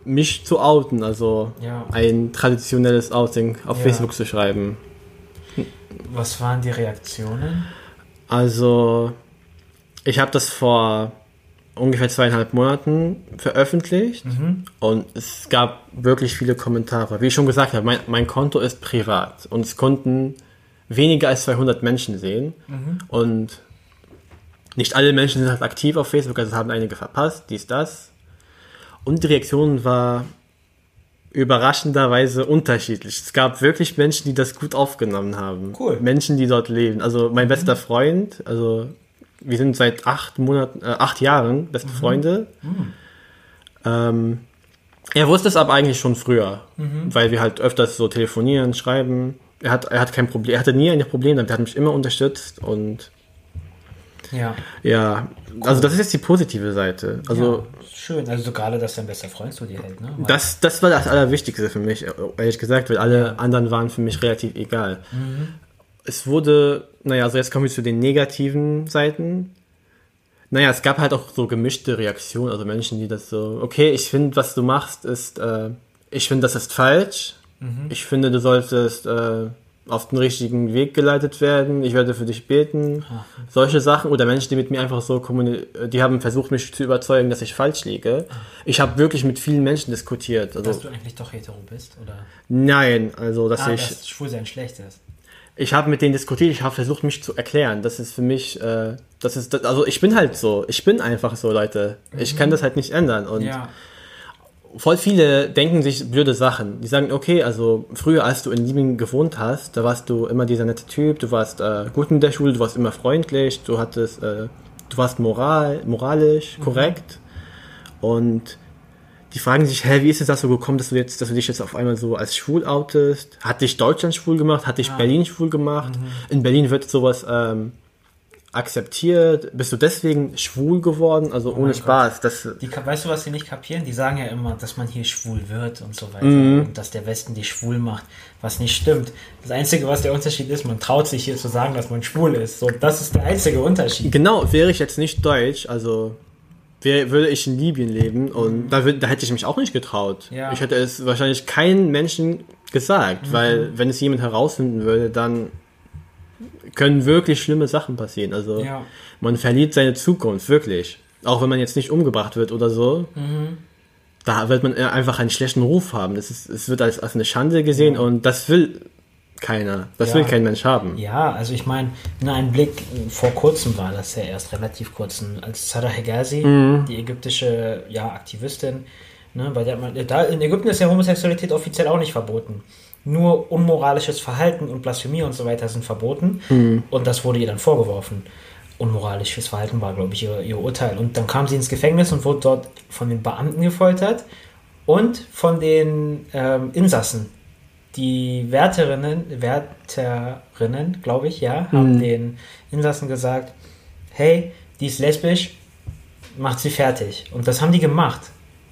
mich zu outen, also Ja. ein traditionelles Outing auf Ja. Facebook zu schreiben. Was waren die Reaktionen? Also, ich habe das vor ungefähr zweieinhalb Monaten veröffentlicht und es gab wirklich viele Kommentare. Wie ich schon gesagt habe, mein, mein Konto ist privat und es konnten weniger als 200 Menschen sehen und nicht alle Menschen sind halt aktiv auf Facebook, also haben einige verpasst, dies, das. Und die Reaktion war überraschenderweise unterschiedlich. Es gab wirklich Menschen, die das gut aufgenommen haben. Cool. Menschen, die dort leben. Also mein bester Freund, also wir sind seit acht Monaten, äh, acht Jahren beste Freunde. Ähm, er wusste es aber eigentlich schon früher, weil wir halt öfters so telefonieren, schreiben. Er hat, er hat kein Problem, er hatte nie ein Problem damit, er hat mich immer unterstützt und Ja. ja, also das ist jetzt die positive Seite. Also ja, schön. Also so gerade, dass dein bester Freund zu dir hält, ne? Weil- Das, das war das Allerwichtigste für mich, ehrlich gesagt, weil alle anderen waren für mich relativ egal. Es wurde, naja, also jetzt kommen wir zu den negativen Seiten. Naja, es gab halt auch so gemischte Reaktionen, also Menschen, die das so, okay, ich finde, was du machst, ist, äh, ich finde, das ist falsch. Ich finde, du solltest, äh, auf den richtigen Weg geleitet werden, ich werde für dich beten, Ah. solche Sachen oder Menschen, die mit mir einfach so kommunizieren, die haben versucht, mich zu überzeugen, dass ich falsch liege. Ich habe wirklich mit vielen Menschen diskutiert. Dass Also du eigentlich doch hetero bist? Oder nein, also dass ah, ich dass Schwulsein schlecht ist. ich habe mit denen diskutiert, ich habe versucht, mich zu erklären. Das ist für mich, äh, das ist, also ich bin halt so, ich bin einfach so, Leute. Ich kann das halt nicht ändern. Und Ja. Voll viele denken sich blöde Sachen. Die sagen, okay, also früher, als du in Libyen gewohnt hast, da warst du immer dieser nette Typ, du warst äh, gut in der Schule, du warst immer freundlich, du hattest, äh, du warst moral, moralisch korrekt. Und die fragen sich, hä, wie ist es das so gekommen, dass du jetzt, dass du dich jetzt auf einmal so als schwul outest? Hat dich Deutschland schwul gemacht? Hat dich Berlin schwul gemacht? In Berlin wird sowas ähm, akzeptiert. Bist du deswegen schwul geworden? Also ohne mein Spaß. Das, Die, weißt du, was sie nicht kapieren? Die sagen ja immer, dass man hier schwul wird und so weiter. Mhm. Und dass der Westen dich schwul macht, was nicht stimmt. Das Einzige, was der Unterschied ist, man traut sich hier zu sagen, dass man schwul ist. So, das ist der einzige Unterschied. Genau, wäre ich jetzt nicht deutsch, also wär, würde ich in Libyen leben und da, würd, da hätte ich mich auch nicht getraut. Ja. Ich hätte es wahrscheinlich keinen Menschen gesagt, weil wenn es jemand herausfinden würde, dann können wirklich schlimme Sachen passieren. Also Ja. man verliert seine Zukunft, wirklich. Auch wenn man jetzt nicht umgebracht wird oder so. Da wird man eher einfach einen schlechten Ruf haben. Es, ist, es wird als, als eine Schande gesehen und das will keiner. Das Ja. will kein Mensch haben. Ja, also ich meine, ein Blick, vor kurzem war das ja erst relativ kurz, als Sada Hegazi, die ägyptische ja, Aktivistin, ne, bei der man, da in Ägypten ist ja Homosexualität offiziell auch nicht verboten. Nur unmoralisches Verhalten und Blasphemie und so weiter sind verboten. Und das wurde ihr dann vorgeworfen. Unmoralisches Verhalten war, glaube ich, ihr, ihr Urteil. Und dann kam sie ins Gefängnis und wurde dort von den Beamten gefoltert und von den ähm, Insassen. Die Wärterinnen, Wärterinnen, glaube ich, ja, haben den Insassen gesagt, hey, die ist lesbisch, macht sie fertig. Und das haben die gemacht.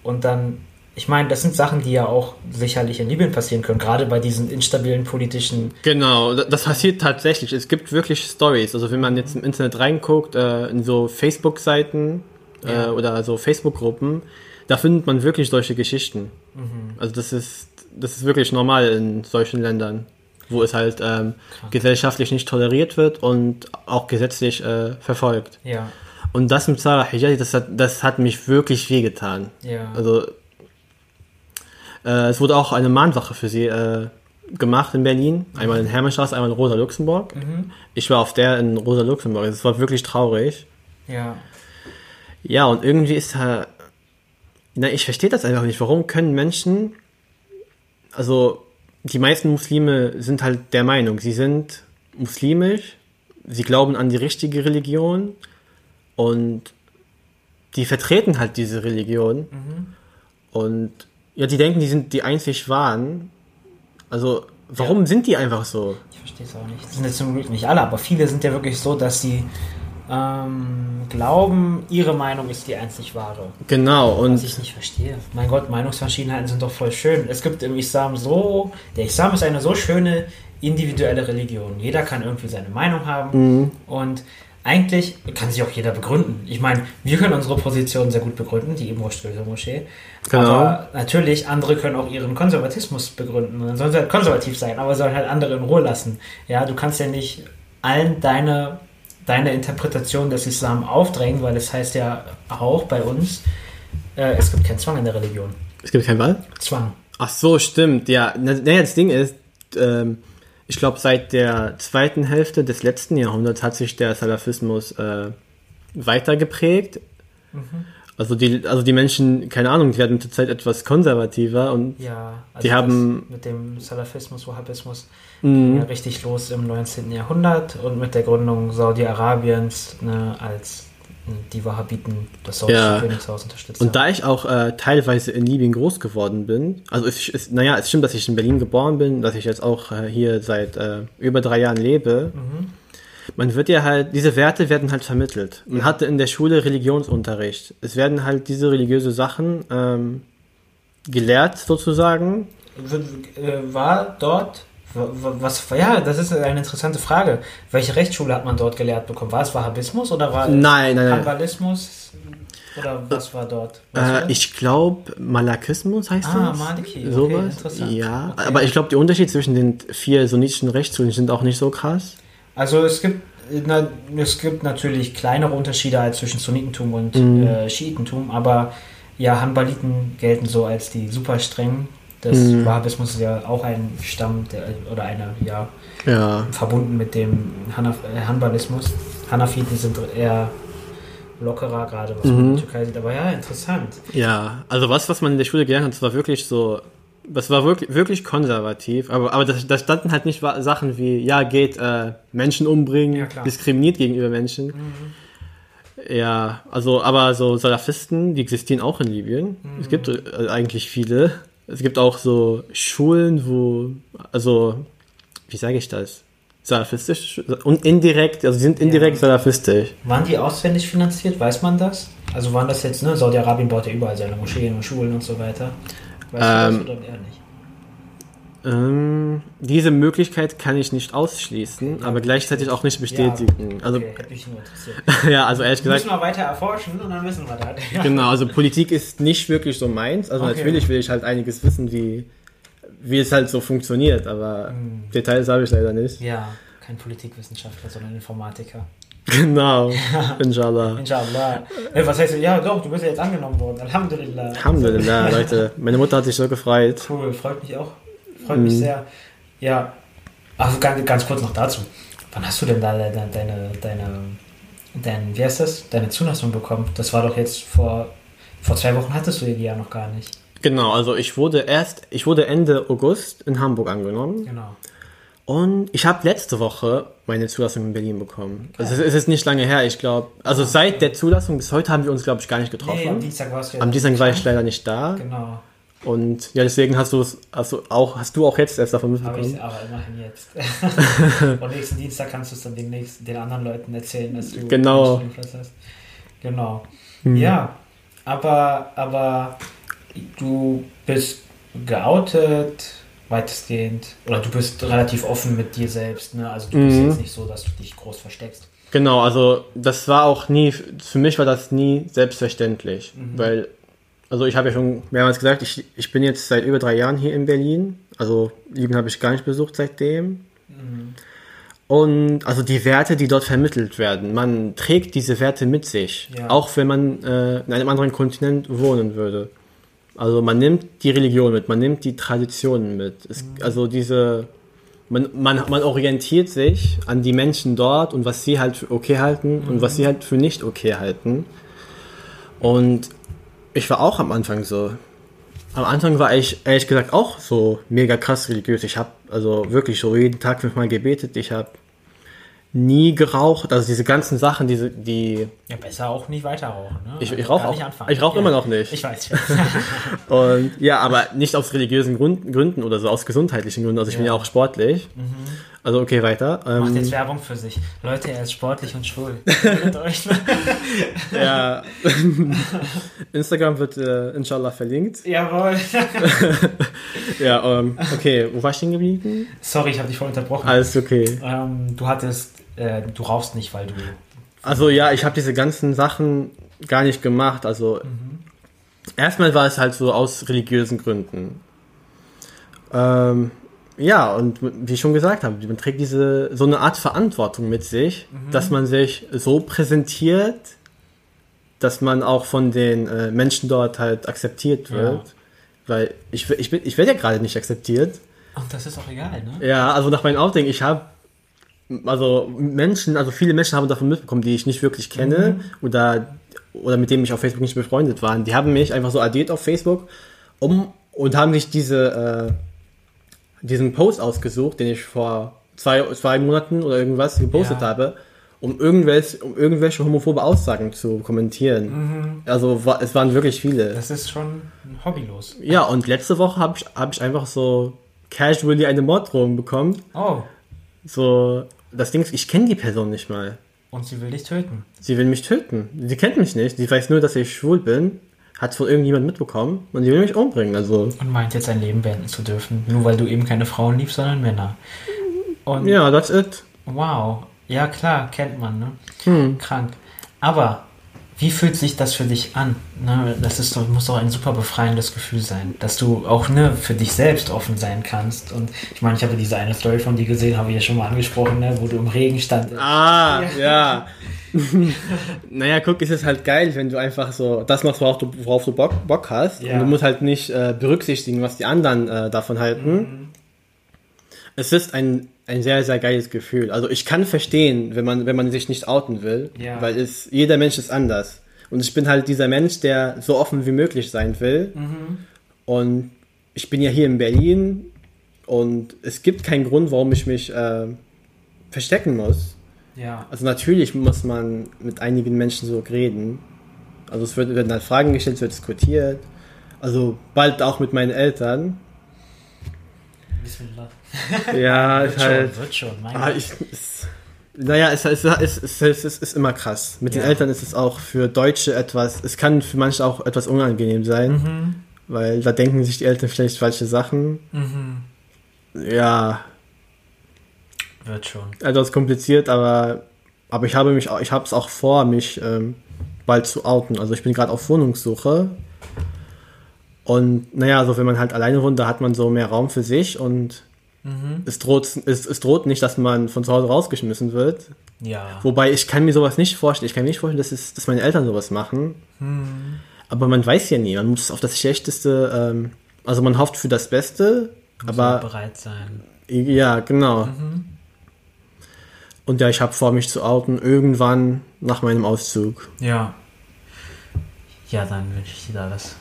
Und dann, ich meine, das sind Sachen, die ja auch sicherlich in Libyen passieren können, gerade bei diesen instabilen politischen. Genau, da- das passiert tatsächlich. Es gibt wirklich Stories. Also wenn man jetzt im Internet reinguckt, äh, in so Facebook-Seiten Ja. äh, oder so Facebook-Gruppen, da findet man wirklich solche Geschichten. Mhm. Also das ist, das ist wirklich normal in solchen Ländern, wo es halt ähm, gesellschaftlich nicht toleriert wird und auch gesetzlich äh, verfolgt. Ja, Und das mit Sarah Hijazi, das hat, das hat mich wirklich wehgetan. ja. Also äh, es wurde auch eine Mahnwache für sie äh, gemacht in Berlin. Einmal in Hermannstraße, einmal in Rosa Luxemburg. Ich war auf der in Rosa Luxemburg. Es war wirklich traurig. ja. Ja, und irgendwie ist da. Na, ich verstehe das einfach nicht. Warum können Menschen. Also, die meisten Muslime sind halt der Meinung, sie sind muslimisch, sie glauben an die richtige Religion und die vertreten halt diese Religion. Und ja, die denken, die sind die einzig wahren. Also, warum sind die einfach so? Ich verstehe es auch nicht. Das sind jetzt zum Glück nicht alle, aber viele sind ja wirklich so, dass sie ähm, glauben, ihre Meinung ist die einzig wahre. Genau, Was und ich nicht verstehe. Mein Gott, Meinungsverschiedenheiten sind doch voll schön. Es gibt im Islam so, der Islam ist eine so schöne individuelle Religion. Jeder kann irgendwie seine Meinung haben und eigentlich kann sich auch jeder begründen. Ich meine, wir können unsere Position sehr gut begründen, die Ibro-Ströse Moschee. Genau. Aber natürlich, andere können auch ihren Konservatismus begründen. Dann sollen sie halt konservativ sein, aber sollen halt andere in Ruhe lassen. Ja, du kannst ja nicht allen deine, deine Interpretation des Islam aufdrängen, weil es heißt ja auch bei uns, äh, es gibt keinen Zwang in der Religion. es gibt keinen Wahl? Zwang. Ach so, stimmt. Ja, na, na, das Ding ist, ähm, ich glaube, seit der zweiten Hälfte des letzten Jahrhunderts hat sich der Salafismus äh, weiter geprägt. Also die, also die Menschen, keine Ahnung, die werden mit der Zeit etwas konservativer und Ja, also Die haben- mit dem Salafismus, Wahhabismus Mhm. ging ja richtig los im 19. Jahrhundert und mit der Gründung Saudi-Arabiens ne, als die Wahhabiten das saudische Ja. Königshaus unterstützt Und da ich auch äh, teilweise in Libyen groß geworden bin, also es ist, naja, es stimmt, dass ich in Berlin geboren bin, dass ich jetzt auch äh, hier seit äh, über drei Jahren lebe. Man wird ja halt, diese Werte werden halt vermittelt. Man hatte in der Schule Religionsunterricht. Es werden halt diese religiöse Sachen ähm, gelehrt sozusagen. Äh, War dort Was, ja, das ist eine interessante Frage. Welche Rechtsschule hat man dort gelehrt bekommen? War es Wahhabismus oder war es Nein, nein, nein. Kannibalismus? Oder was war dort? Äh, ich glaube, Malakismus heißt Ah, das. Maliki, okay, Sowas. interessant. Ja, Okay. aber ich glaube, die Unterschiede zwischen den vier sunnitischen Rechtsschulen sind auch nicht so krass. Also es gibt, na, es gibt natürlich kleinere Unterschiede als zwischen Sunnitentum und Mhm. äh, Schiitentum, aber ja, Hanbaliten gelten so als die super strengen. Das Mhm. Wahhabismus ist ja auch ein Stamm der, oder eine, ja, Ja. verbunden mit dem Hanaf äh, Hanbalismus. Hanafiten sind eher lockerer, gerade was man in Mhm. der Türkei sieht. Aber ja, interessant. Ja, also was, was man in der Schule gelernt hat, das war wirklich so, das war wirklich, wirklich konservativ, aber, aber da standen halt nicht Sachen wie, ja, geht äh, Menschen umbringen, Ja, diskriminiert gegenüber Menschen. Ja, also, aber so Salafisten, die existieren auch in Libyen. Es gibt äh, eigentlich viele. Es gibt auch so Schulen, wo, also, wie sage ich das? Salafistisch und indirekt, also sie sind indirekt Ja. salafistisch. Waren die auswendig finanziert? Weiß man das? Also waren das jetzt, ne? Saudi-Arabien baut ja überall seine Moscheen und Schulen und so weiter. Weißt Ähm, du das oder eher nicht? Ähm, diese Möglichkeit kann ich nicht ausschließen, Ja, aber gleichzeitig auch nicht bestätigen. Also okay, hätte mich nur interessiert. ja, also ehrlich gesagt, müssen wir weiter erforschen und dann wissen wir das. genau, also Politik ist nicht wirklich so meins. Also Okay. natürlich will ich halt einiges wissen, wie, wie es halt so funktioniert, aber Hm. Details habe ich leider nicht. Ja, kein Politikwissenschaftler, sondern Informatiker. Genau, inshallah. Inshallah. Hey, was heißt, ja doch, du bist ja jetzt angenommen worden. Alhamdulillah. Alhamdulillah, Leute. Meine Mutter hat sich so gefreut. Cool, freut mich auch. Freut mich Mhm. sehr. Ja, also ganz, ganz kurz noch dazu. Wann hast du denn da deine, deine, deine, dein, wie heißt das, deine Zulassung bekommen? Das war doch jetzt vor, vor zwei Wochen hattest du die ja noch gar nicht. Genau, also ich wurde erst, ich wurde Ende August in Hamburg angenommen Genau. und ich habe letzte Woche meine Zulassung in Berlin bekommen. Also es ist- es ist nicht lange her, ich glaube. Also seit der Zulassung bis heute haben wir uns, glaube ich, gar nicht getroffen. Nee, am Dienstag warst du ja. Am Dienstag war ich leider nicht da Genau. Und ja, deswegen hast du es, du auch, hast du auch jetzt erst davon Habe ich mitbekommen. aber immerhin jetzt. Und nächsten Dienstag kannst du es dann den, nächsten, den anderen Leuten erzählen, dass du Genau. einen Studienplatz hast. Genau. Hm. Ja, aber, aber du bist geoutet, weitestgehend, oder du bist relativ offen mit dir selbst, ne? Also du bist Mhm. jetzt nicht so, dass du dich groß versteckst. Genau, also das war auch nie, für mich war das nie selbstverständlich, Mhm. weil, also ich habe ja schon mehrmals gesagt, ich, ich bin jetzt seit über drei Jahren hier in Berlin, also Libyen habe ich gar nicht besucht seitdem. Mhm. Und also die Werte, die dort vermittelt werden, man trägt diese Werte mit sich, Ja. auch wenn man äh, in einem anderen Kontinent wohnen würde. Also man nimmt die Religion mit, man nimmt die Traditionen mit. Es, Also diese, man, man, man orientiert sich an die Menschen dort und was sie halt für okay halten und was sie halt für nicht okay halten. Und ich war auch am Anfang so. Am Anfang war ich ehrlich gesagt auch so mega krass religiös. Ich habe also wirklich so jeden Tag fünfmal gebetet. Ich habe nie geraucht. Also diese ganzen Sachen, diese, die Ja, besser auch nicht weiter rauchen. Ne? Ich- ich Also rauch gar auch- nicht anfangen. ich rauch ja. immer noch nicht. Ich weiß. Und ja, aber nicht aus religiösen Grund, Gründen oder so, aus gesundheitlichen Gründen. Also ich bin Ja. ja auch sportlich. Also okay, weiter. Macht Ähm, jetzt Werbung für sich. Leute, er ist sportlich und schwul. Euch. ja, Instagram wird äh, inshallah verlinkt. Jawohl. Ja, ähm, okay, wo war ich stehen geblieben? Sorry, ich habe dich voll unterbrochen. Alles okay. Ähm, du hattest, äh, du rauchst nicht, weil du. Also ja, ich habe diese ganzen Sachen gar nicht gemacht. Also erstmal war es halt so aus religiösen Gründen. Ähm, ja, und wie ich schon gesagt habe, man trägt diese so eine Art Verantwortung mit sich, dass man sich so präsentiert, dass man auch von den äh, Menschen dort halt akzeptiert Ja. wird. Weil ich, ich, bin- ich werde ja gerade nicht akzeptiert. Und das ist auch egal, ne? Ja, also nach meinem Outing, ich habe also Menschen, also viele Menschen haben davon mitbekommen, die ich nicht wirklich kenne oder, oder mit denen ich auf Facebook nicht befreundet war. Die haben mich einfach so addiert auf Facebook um, und haben sich diese, äh, diesen Post ausgesucht, den ich vor zwei, zwei Monaten oder irgendwas gepostet Ja. habe, um irgendwelche, um irgendwelche homophobe Aussagen zu kommentieren. Also wa- es waren wirklich viele. Das ist schon hobbylos. Ja, und letzte Woche habe ich, hab ich einfach so casually eine Morddrohung bekommen. Oh, So, das Ding ist, ich kenne die Person nicht mal. und sie will dich töten. Sie will mich töten. Sie kennt mich nicht. Sie weiß nur, dass ich schwul bin. Hat von irgendjemand mitbekommen und die will mich umbringen. Also. Und meint jetzt ein Leben beenden zu dürfen. Nur weil du eben keine Frauen liebst, sondern Männer. Und ja, that's it. Wow. Ja, klar, kennt man, ne? Hm. Krank. Aber wie fühlt sich das für dich an? Ne, das ist muss doch ein super befreiendes Gefühl sein, dass du auch ne, für dich selbst offen sein kannst. Und ich meine, ich habe diese eine Story von dir gesehen, habe ich ja schon mal angesprochen, ne, wo du im Regen standest. Ah, ja. ja. naja, guck, es ist halt geil, wenn du einfach so das machst, worauf du, worauf du Bock, Bock hast. Ja. Und du musst halt nicht äh, berücksichtigen, was die anderen äh, davon halten. Mhm. Es ist ein, ein sehr, sehr geiles Gefühl. Also ich kann verstehen, wenn man, wenn man sich nicht outen will, ja. weil es, jeder Mensch ist anders. Und ich bin halt dieser Mensch, der so offen wie möglich sein will. Mhm. Und ich bin ja hier in Berlin und es gibt keinen Grund, warum ich mich äh, verstecken muss. Ja. Also natürlich muss man mit einigen Menschen so reden. Also es wird, werden halt Fragen gestellt, es wird diskutiert. Also bald auch mit meinen Eltern. Bismillah. Ja, ist halt. Schon, wird schon, mein ah, ich, ist, naja, es, es, es, es ist immer krass. Mit ja. den Eltern ist es auch für Deutsche etwas, es kann für manche auch etwas unangenehm sein, mhm. weil da denken sich die Eltern vielleicht falsche Sachen. Mhm. Ja. Wird schon. Also es ist kompliziert, aber, aber ich habe mich ich habe es auch vor, mich ähm, bald zu outen. Also ich bin gerade auf Wohnungssuche. Und naja, also wenn man halt alleine wohnt, da hat man so mehr Raum für sich und Mhm. Es, droht, es, es droht nicht, dass man von zu Hause rausgeschmissen wird. Ja. Wobei ich kann mir sowas nicht vorstellen. Ich kann mir nicht vorstellen, dass, es, dass meine Eltern sowas machen. Mhm. Aber man weiß ja nie. Man muss auf das Schlechteste, ähm, also man hofft für das Beste, muss aber bereit sein. Ja, genau. Mhm. Und ja, ich habe vor, mich zu outen irgendwann nach meinem Auszug. Ja. Ja, dann wünsche ich dir da was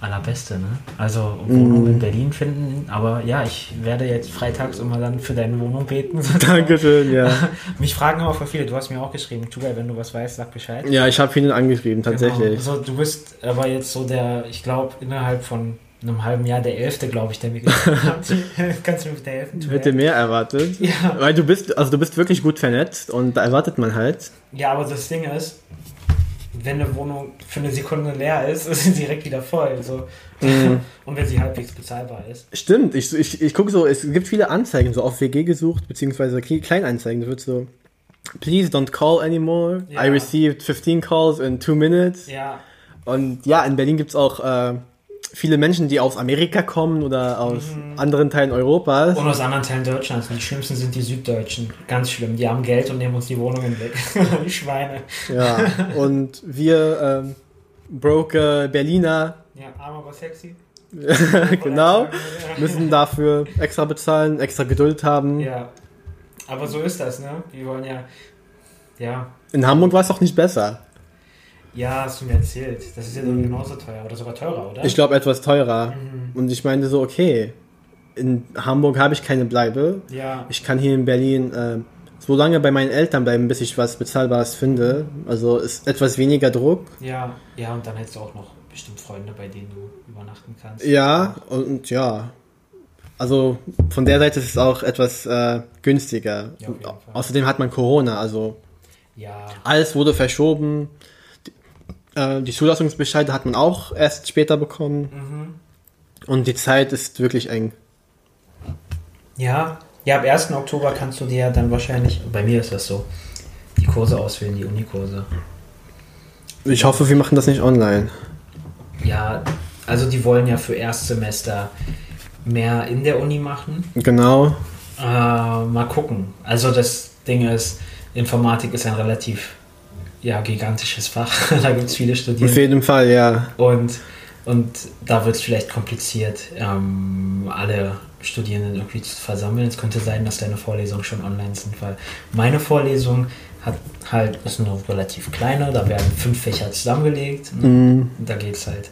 allerbeste, ne? Also Wohnung mm. in Berlin finden, aber ja, ich werde jetzt freitags immer dann für deine Wohnung beten. Dankeschön, ja. Mich fragen aber für viele, du hast mir auch geschrieben, Tugai, wenn du was weißt, sag Bescheid. Ja, ich habe vielen angeschrieben, genau. tatsächlich. Genau. Also, du bist aber jetzt so der, ich glaube, innerhalb von einem halben Jahr der Elfte, glaube ich, der mir geschrieben hat. Kannst du mir bitte helfen? Ich hätte mehr erwartet. Ja. Weil du bist, also du bist wirklich gut vernetzt und da erwartet man halt. Ja, aber das Ding ist, wenn eine Wohnung für eine Sekunde leer ist, ist sie direkt wieder voll. So. Mhm. Und wenn sie halbwegs bezahlbar ist. Stimmt, ich, ich, ich gucke so, es gibt viele Anzeigen, so auf WG gesucht, beziehungsweise Kleinanzeigen. Da wird so, please don't call anymore. Ja. I received 15 calls in 2 minutes. Ja. Und ja, in Berlin gibt es auch äh, viele Menschen, die aus Amerika kommen oder aus mhm. anderen Teilen Europas. Und aus anderen Teilen Deutschlands. Und die schlimmsten sind die Süddeutschen. Ganz schlimm. Die haben Geld und nehmen uns die Wohnungen weg. die Schweine. Ja, und wir ähm, broke Berliner. Ja, arm aber sexy. genau. Müssen dafür extra bezahlen, extra Geduld haben. Ja. Aber so ist das, ne? Die wollen ja. Ja. In Hamburg war es doch nicht besser. Ja, hast du mir erzählt. Das ist ja dann genauso teuer oder sogar teurer, oder? Ich glaube etwas teurer. Mhm. Und ich meinte so, okay, in Hamburg habe ich keine Bleibe. Ja. Ich kann hier in Berlin äh, so lange bei meinen Eltern bleiben, bis ich was Bezahlbares finde. Also ist etwas weniger Druck. Ja, ja, und dann hättest du auch noch bestimmt Freunde, bei denen du übernachten kannst. Ja, und ja. Also von der Seite ist es auch etwas äh, günstiger. Ja, Außerdem hat man Corona, also ja. alles wurde verschoben. Äh, die Zulassungsbescheide hat man auch erst später bekommen. Mhm. Und die Zeit ist wirklich eng. Ja, ja, ab 1. Oktober kannst du dir dann wahrscheinlich, bei mir ist das so, die Kurse auswählen, die Unikurse. Ich hoffe, wir machen das nicht online. Ja, also die wollen ja für Erstsemester mehr in der Uni machen. Genau. Äh, mal gucken. Also das Ding ist, Informatik ist ein relativ ja, gigantisches Fach. da gibt es viele Studierende. Auf jeden Fall, ja. Und, und da wird es vielleicht kompliziert, ähm, alle Studierenden irgendwie zu versammeln. Es könnte sein, dass deine Vorlesungen schon online sind, weil meine Vorlesung hat halt, ist nur relativ kleine, da werden fünf Fächer zusammengelegt. Mhm. Da geht es halt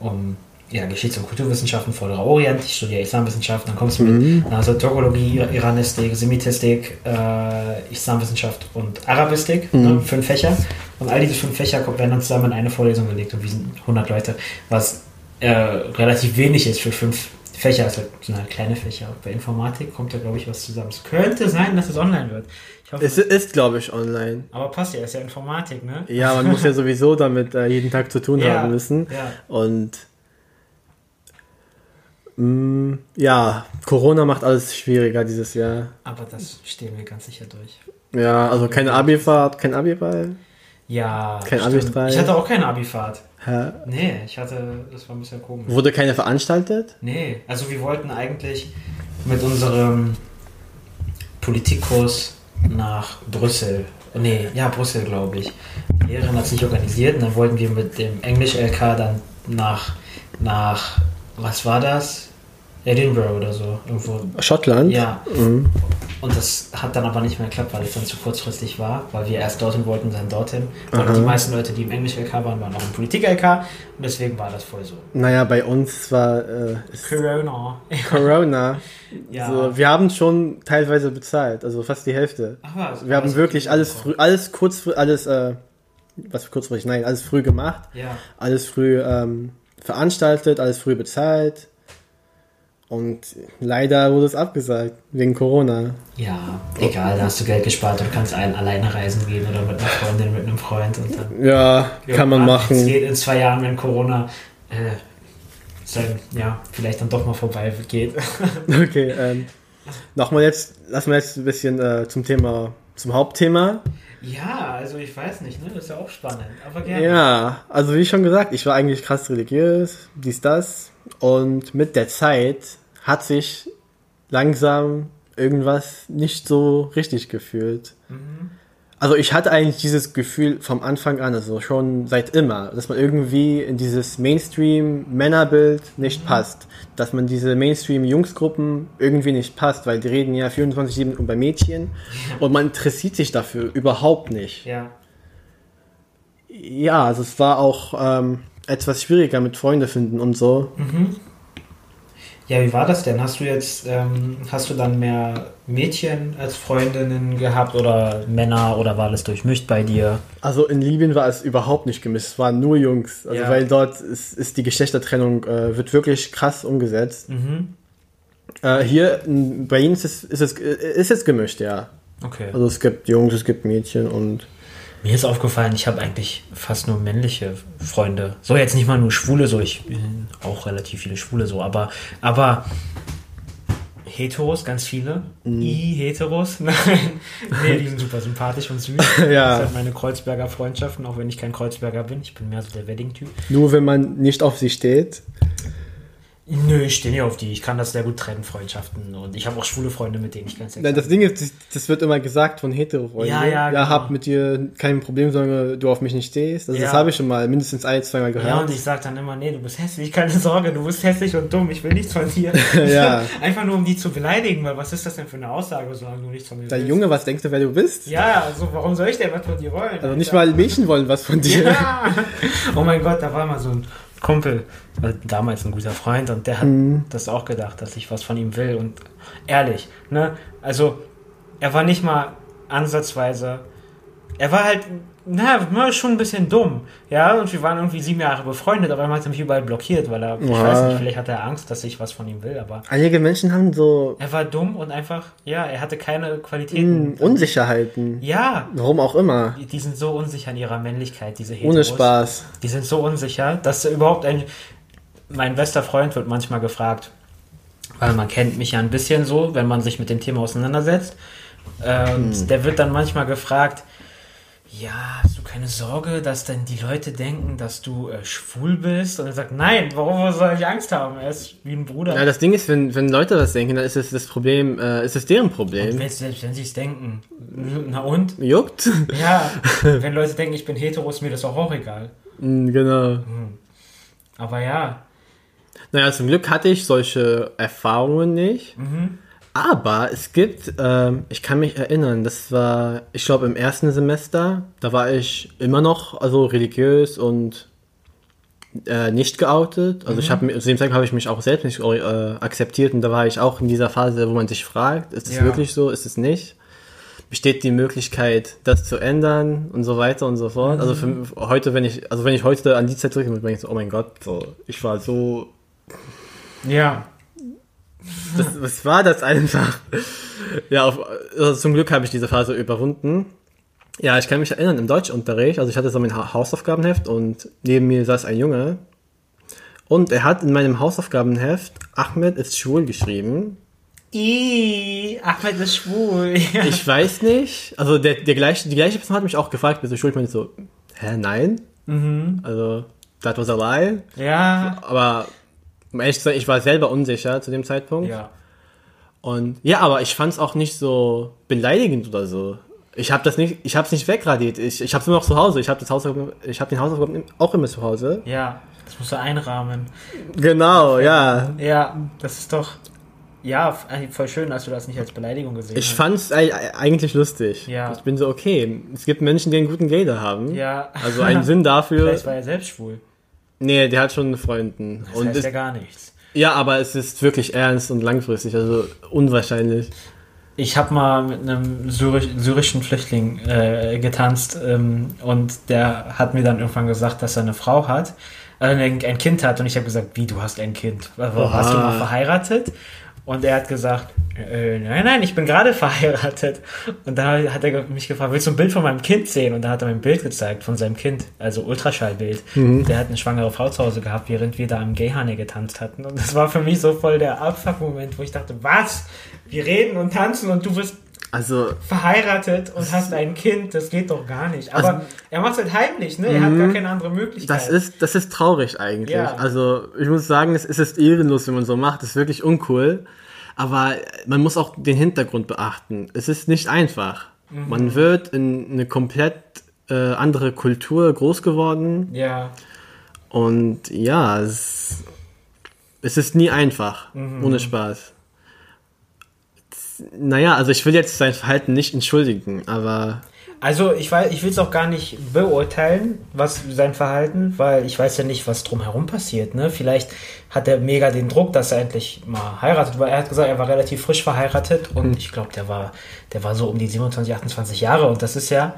um ja, Geschichts- und Kulturwissenschaften, Vorderer Orient, ich studiere Islamwissenschaften, dann kommst du mhm. mit also Türkologie, Iranistik, Semitistik, äh, Islamwissenschaft und Arabistik, mhm. ne, fünf Fächer. Und all diese fünf Fächer werden dann zusammen in eine Vorlesung gelegt und wir sind 100 Leute, was äh, relativ wenig ist für fünf Fächer ist halt so eine kleine Fächer. Bei Informatik kommt da, glaube ich, was zusammen. Es könnte sein, dass es online wird. Hoffe, es ist, glaube ich, online. Aber passt ja, ist ja Informatik, ne? Ja, man muss ja sowieso damit äh, jeden Tag zu tun ja, haben müssen. Ja. Und mm, ja, Corona macht alles schwieriger dieses Jahr. Aber das stehen wir ganz sicher durch. Ja, also keine Abifahrt, kein Abifall. Ja, kein Abi-Frei. Ich hatte auch keine Abifahrt. Hä? Nee, ich hatte, das war ein bisschen komisch. Wurde keine veranstaltet? Nee, also wir wollten eigentlich mit unserem Politikkurs nach Brüssel. Nee, ja, Brüssel, glaube ich. Die Lehrerin hat sich organisiert und dann wollten wir mit dem Englisch-LK dann nach, nach, was war das? Edinburgh oder so. Irgendwo. Schottland? Ja. Mhm. Und das hat dann aber nicht mehr geklappt, weil es dann zu kurzfristig war, weil wir erst dorthin wollten, dann dorthin. Und die meisten Leute, die im Englisch-LK waren, waren auch im Politik-LK und deswegen war das voll so. Naja, bei uns war äh, Corona. Corona. ja. So, wir haben schon teilweise bezahlt, also fast die Hälfte. Ach was, wir haben wirklich alles früh, alles kurz, alles, äh, was kurzfristig, nein, alles früh gemacht. Ja. Alles früh ähm, veranstaltet, alles früh bezahlt. Und leider wurde es abgesagt, wegen Corona. Ja, egal, da hast du Geld gespart und kannst einen alleine reisen gehen oder mit einer Freundin, mit einem Freund. Und dann ja, kann man machen. Es geht in zwei Jahren, wenn Corona äh, sein, ja, vielleicht dann doch mal vorbei geht. okay, ähm, nochmal jetzt, lassen wir jetzt ein bisschen äh, zum Thema, zum Hauptthema. Ja, also ich weiß nicht, ne? Das ist ja auch spannend, aber gerne. Ja, also wie schon gesagt, ich war eigentlich krass religiös, dies, das und mit der Zeit hat sich langsam irgendwas nicht so richtig gefühlt. Mhm. Also ich hatte eigentlich dieses Gefühl vom Anfang an, also schon seit immer, dass man irgendwie in dieses Mainstream-Männerbild nicht mhm. passt. Dass man diese Mainstream-Jungsgruppen irgendwie nicht passt, weil die reden ja 24-7 über Mädchen und man interessiert sich dafür überhaupt nicht. Ja. Ja, also es war auch ähm, etwas schwieriger mit Freunde finden und so. Mhm. Ja, wie war das denn? Hast du jetzt, ähm, hast du dann mehr Mädchen als Freundinnen gehabt oder Männer oder war das durchmischt bei dir? Also in Libyen war es überhaupt nicht gemischt, es waren nur Jungs. Also ja. weil dort ist, ist die Geschlechtertrennung, äh, wird wirklich krass umgesetzt. Mhm. Äh, hier bei ihnen ist es, ist, es, ist es gemischt, ja. Okay. Also es gibt Jungs, es gibt Mädchen und mir ist aufgefallen, ich habe eigentlich fast nur männliche Freunde. So jetzt nicht mal nur Schwule, so ich bin auch relativ viele Schwule so, aber aber Heteros, ganz viele. Mm. I-Heteros. Nein. nee, die sind super sympathisch und süß. ja. Das sind meine Kreuzberger Freundschaften, auch wenn ich kein Kreuzberger bin. Ich bin mehr so der Wedding-Typ. Nur wenn man nicht auf sie steht. Nö, ich stehe nicht auf die. Ich kann das sehr gut trennen, Freundschaften. Und ich habe auch schwule Freunde, mit denen ich ganz Nein, das Ding ist, das wird immer gesagt von hetero Freunden. Ja, ja, genau. Ja, hab mit dir kein Problem, solange du auf mich nicht stehst. Also ja. Das habe ich schon mal mindestens ein, zweimal gehört. Ja, und ich sage dann immer, nee, du bist hässlich, keine Sorge, du bist hässlich und dumm, ich will nichts von dir. ja. Einfach nur, um die zu beleidigen, weil was ist das denn für eine Aussage, solange du nichts von mir willst? Der Junge, was denkst du, wer du bist? Ja, also warum soll ich denn was von dir wollen? Also nicht mal Mädchen wollen was von dir. Ja. Oh mein Gott, da war mal so ein Kumpel, also damals ein guter Freund, und der hat mhm. das auch gedacht, dass ich was von ihm will. Und ehrlich, ne? Also, er war nicht mal ansatzweise. Er war halt na, schon ein bisschen dumm. Ja, und wir waren irgendwie sieben Jahre befreundet, aber er hat mich überall blockiert, weil er, ich ja. weiß nicht, vielleicht hat er Angst, dass ich was von ihm will, aber. Einige Menschen haben so. Er war dumm und einfach, ja, er hatte keine Qualitäten. Mm, Unsicherheiten. Ja. Warum auch immer. Die, die, sind so unsicher in ihrer Männlichkeit, diese Heteros. Ohne Spaß. Die sind so unsicher, dass überhaupt ein. Mein bester Freund wird manchmal gefragt, weil man kennt mich ja ein bisschen so, wenn man sich mit dem Thema auseinandersetzt. Und hm. der wird dann manchmal gefragt, ja, hast du keine Sorge, dass dann die Leute denken, dass du äh, schwul bist? Und er sagt, nein, warum soll ich Angst haben? Er ist wie ein Bruder. Ja, das Ding ist, wenn, wenn Leute das denken, dann ist es das Problem, äh, ist es deren Problem. Und wenn, selbst wenn sie es denken, na und? Juckt? Ja, wenn Leute denken, ich bin hetero, ist mir das auch, auch egal. Mm, genau. Hm. Aber ja. Naja, zum Glück hatte ich solche Erfahrungen nicht. Mhm. Aber es gibt, ähm, ich kann mich erinnern, das war, ich glaube, im ersten Semester, da war ich immer noch also religiös und äh, nicht geoutet. Also mhm. ich habe zu dem Zeitpunkt habe ich mich auch selbst nicht äh, akzeptiert und da war ich auch in dieser Phase, wo man sich fragt, ist es ja. wirklich so, ist es nicht? Besteht die Möglichkeit, das zu ändern und so weiter und so fort. Also mhm. Also für heute, wenn ich, also wenn ich heute an die Zeit zurückdenke, denke ich so, oh mein Gott, so, ich war so ja das, was war das einfach? Ja, auf, also zum Glück habe ich diese Phase überwunden. Ja, ich kann mich erinnern, im Deutschunterricht, also ich hatte so mein ha Hausaufgabenheft und neben mir saß ein Junge und er hat in meinem Hausaufgabenheft Ahmed ist schwul geschrieben. I, Ahmed ist schwul. Ich weiß nicht, also der, der gleiche, die gleiche Person hat mich auch gefragt, bist du schwul? Ich meine so, hä, nein? Mhm. Also, that was a lie. Ja. Aber um ehrlich zu sein, ich war selber unsicher zu dem Zeitpunkt. Ja. Und ja, aber ich fand es auch nicht so beleidigend oder so. Ich habe das nicht, ich habe es nicht wegradiert. Ich, ich habe es immer noch zu Hause. Ich habe das Hausaufgaben, ich habe den Hausaufgaben auch immer zu Hause. Ja, das musst du einrahmen. Genau, ja. Ja, das ist doch. Ja, eigentlich voll schön, dass du das nicht als Beleidigung gesehen Ich hast. fand es eigentlich lustig. Ja. Ich bin so, okay, es gibt Menschen, die einen guten Gator haben. Ja. Also einen Sinn dafür. Vielleicht war er selbst schwul. Nee, der hat schon einen Freunden. Das Und heißt es, ja gar nichts. ja, aber es ist wirklich ernst und langfristig, also unwahrscheinlich. Ich habe mal mit einem Syrisch, syrischen Flüchtling äh, getanzt ähm, und der hat mir dann irgendwann gesagt, dass er eine Frau hat, äh, ein Kind hat und ich habe gesagt, wie, du hast ein Kind? Oha. Warst du mal verheiratet? Und er hat gesagt, äh, nein, nein, ich bin gerade verheiratet. Und da hat er mich gefragt, willst du ein Bild von meinem Kind sehen? Und da hat er mir ein Bild gezeigt von seinem Kind, also Ultraschallbild. Der hat eine schwangere Frau zu Hause gehabt, während wir da am Gayhane getanzt hatten. Und das war für mich so voll der Abfuck-Moment, wo ich dachte, was? Wir reden und tanzen und du bist Also, verheiratet und hast ein Kind, das geht doch gar nicht. Aber Also- er macht es halt heimlich, ne? Er hat gar keine andere Möglichkeit. das ist, das ist traurig eigentlich. Ja. Also, ich muss sagen, es ist, es ist ehrenlos, wenn man so macht. Das ist wirklich uncool. Aber man muss auch den Hintergrund beachten. Es ist nicht einfach. Mhm. Man wird in eine komplett äh, andere Kultur groß geworden. ja, Und ja, es, es ist nie einfach. Mhm. Ohne Spaß. Naja, also ich will jetzt sein Verhalten nicht entschuldigen, aber also ich weiß, ich will es auch gar nicht beurteilen, was sein Verhalten, weil ich weiß ja nicht, was drumherum passiert. Ne? Vielleicht hat er mega den Druck, dass er endlich mal heiratet, weil er hat gesagt, er war relativ frisch verheiratet und Hm. ich glaube, der war, der war so um die 27, 28 Jahre und das ist ja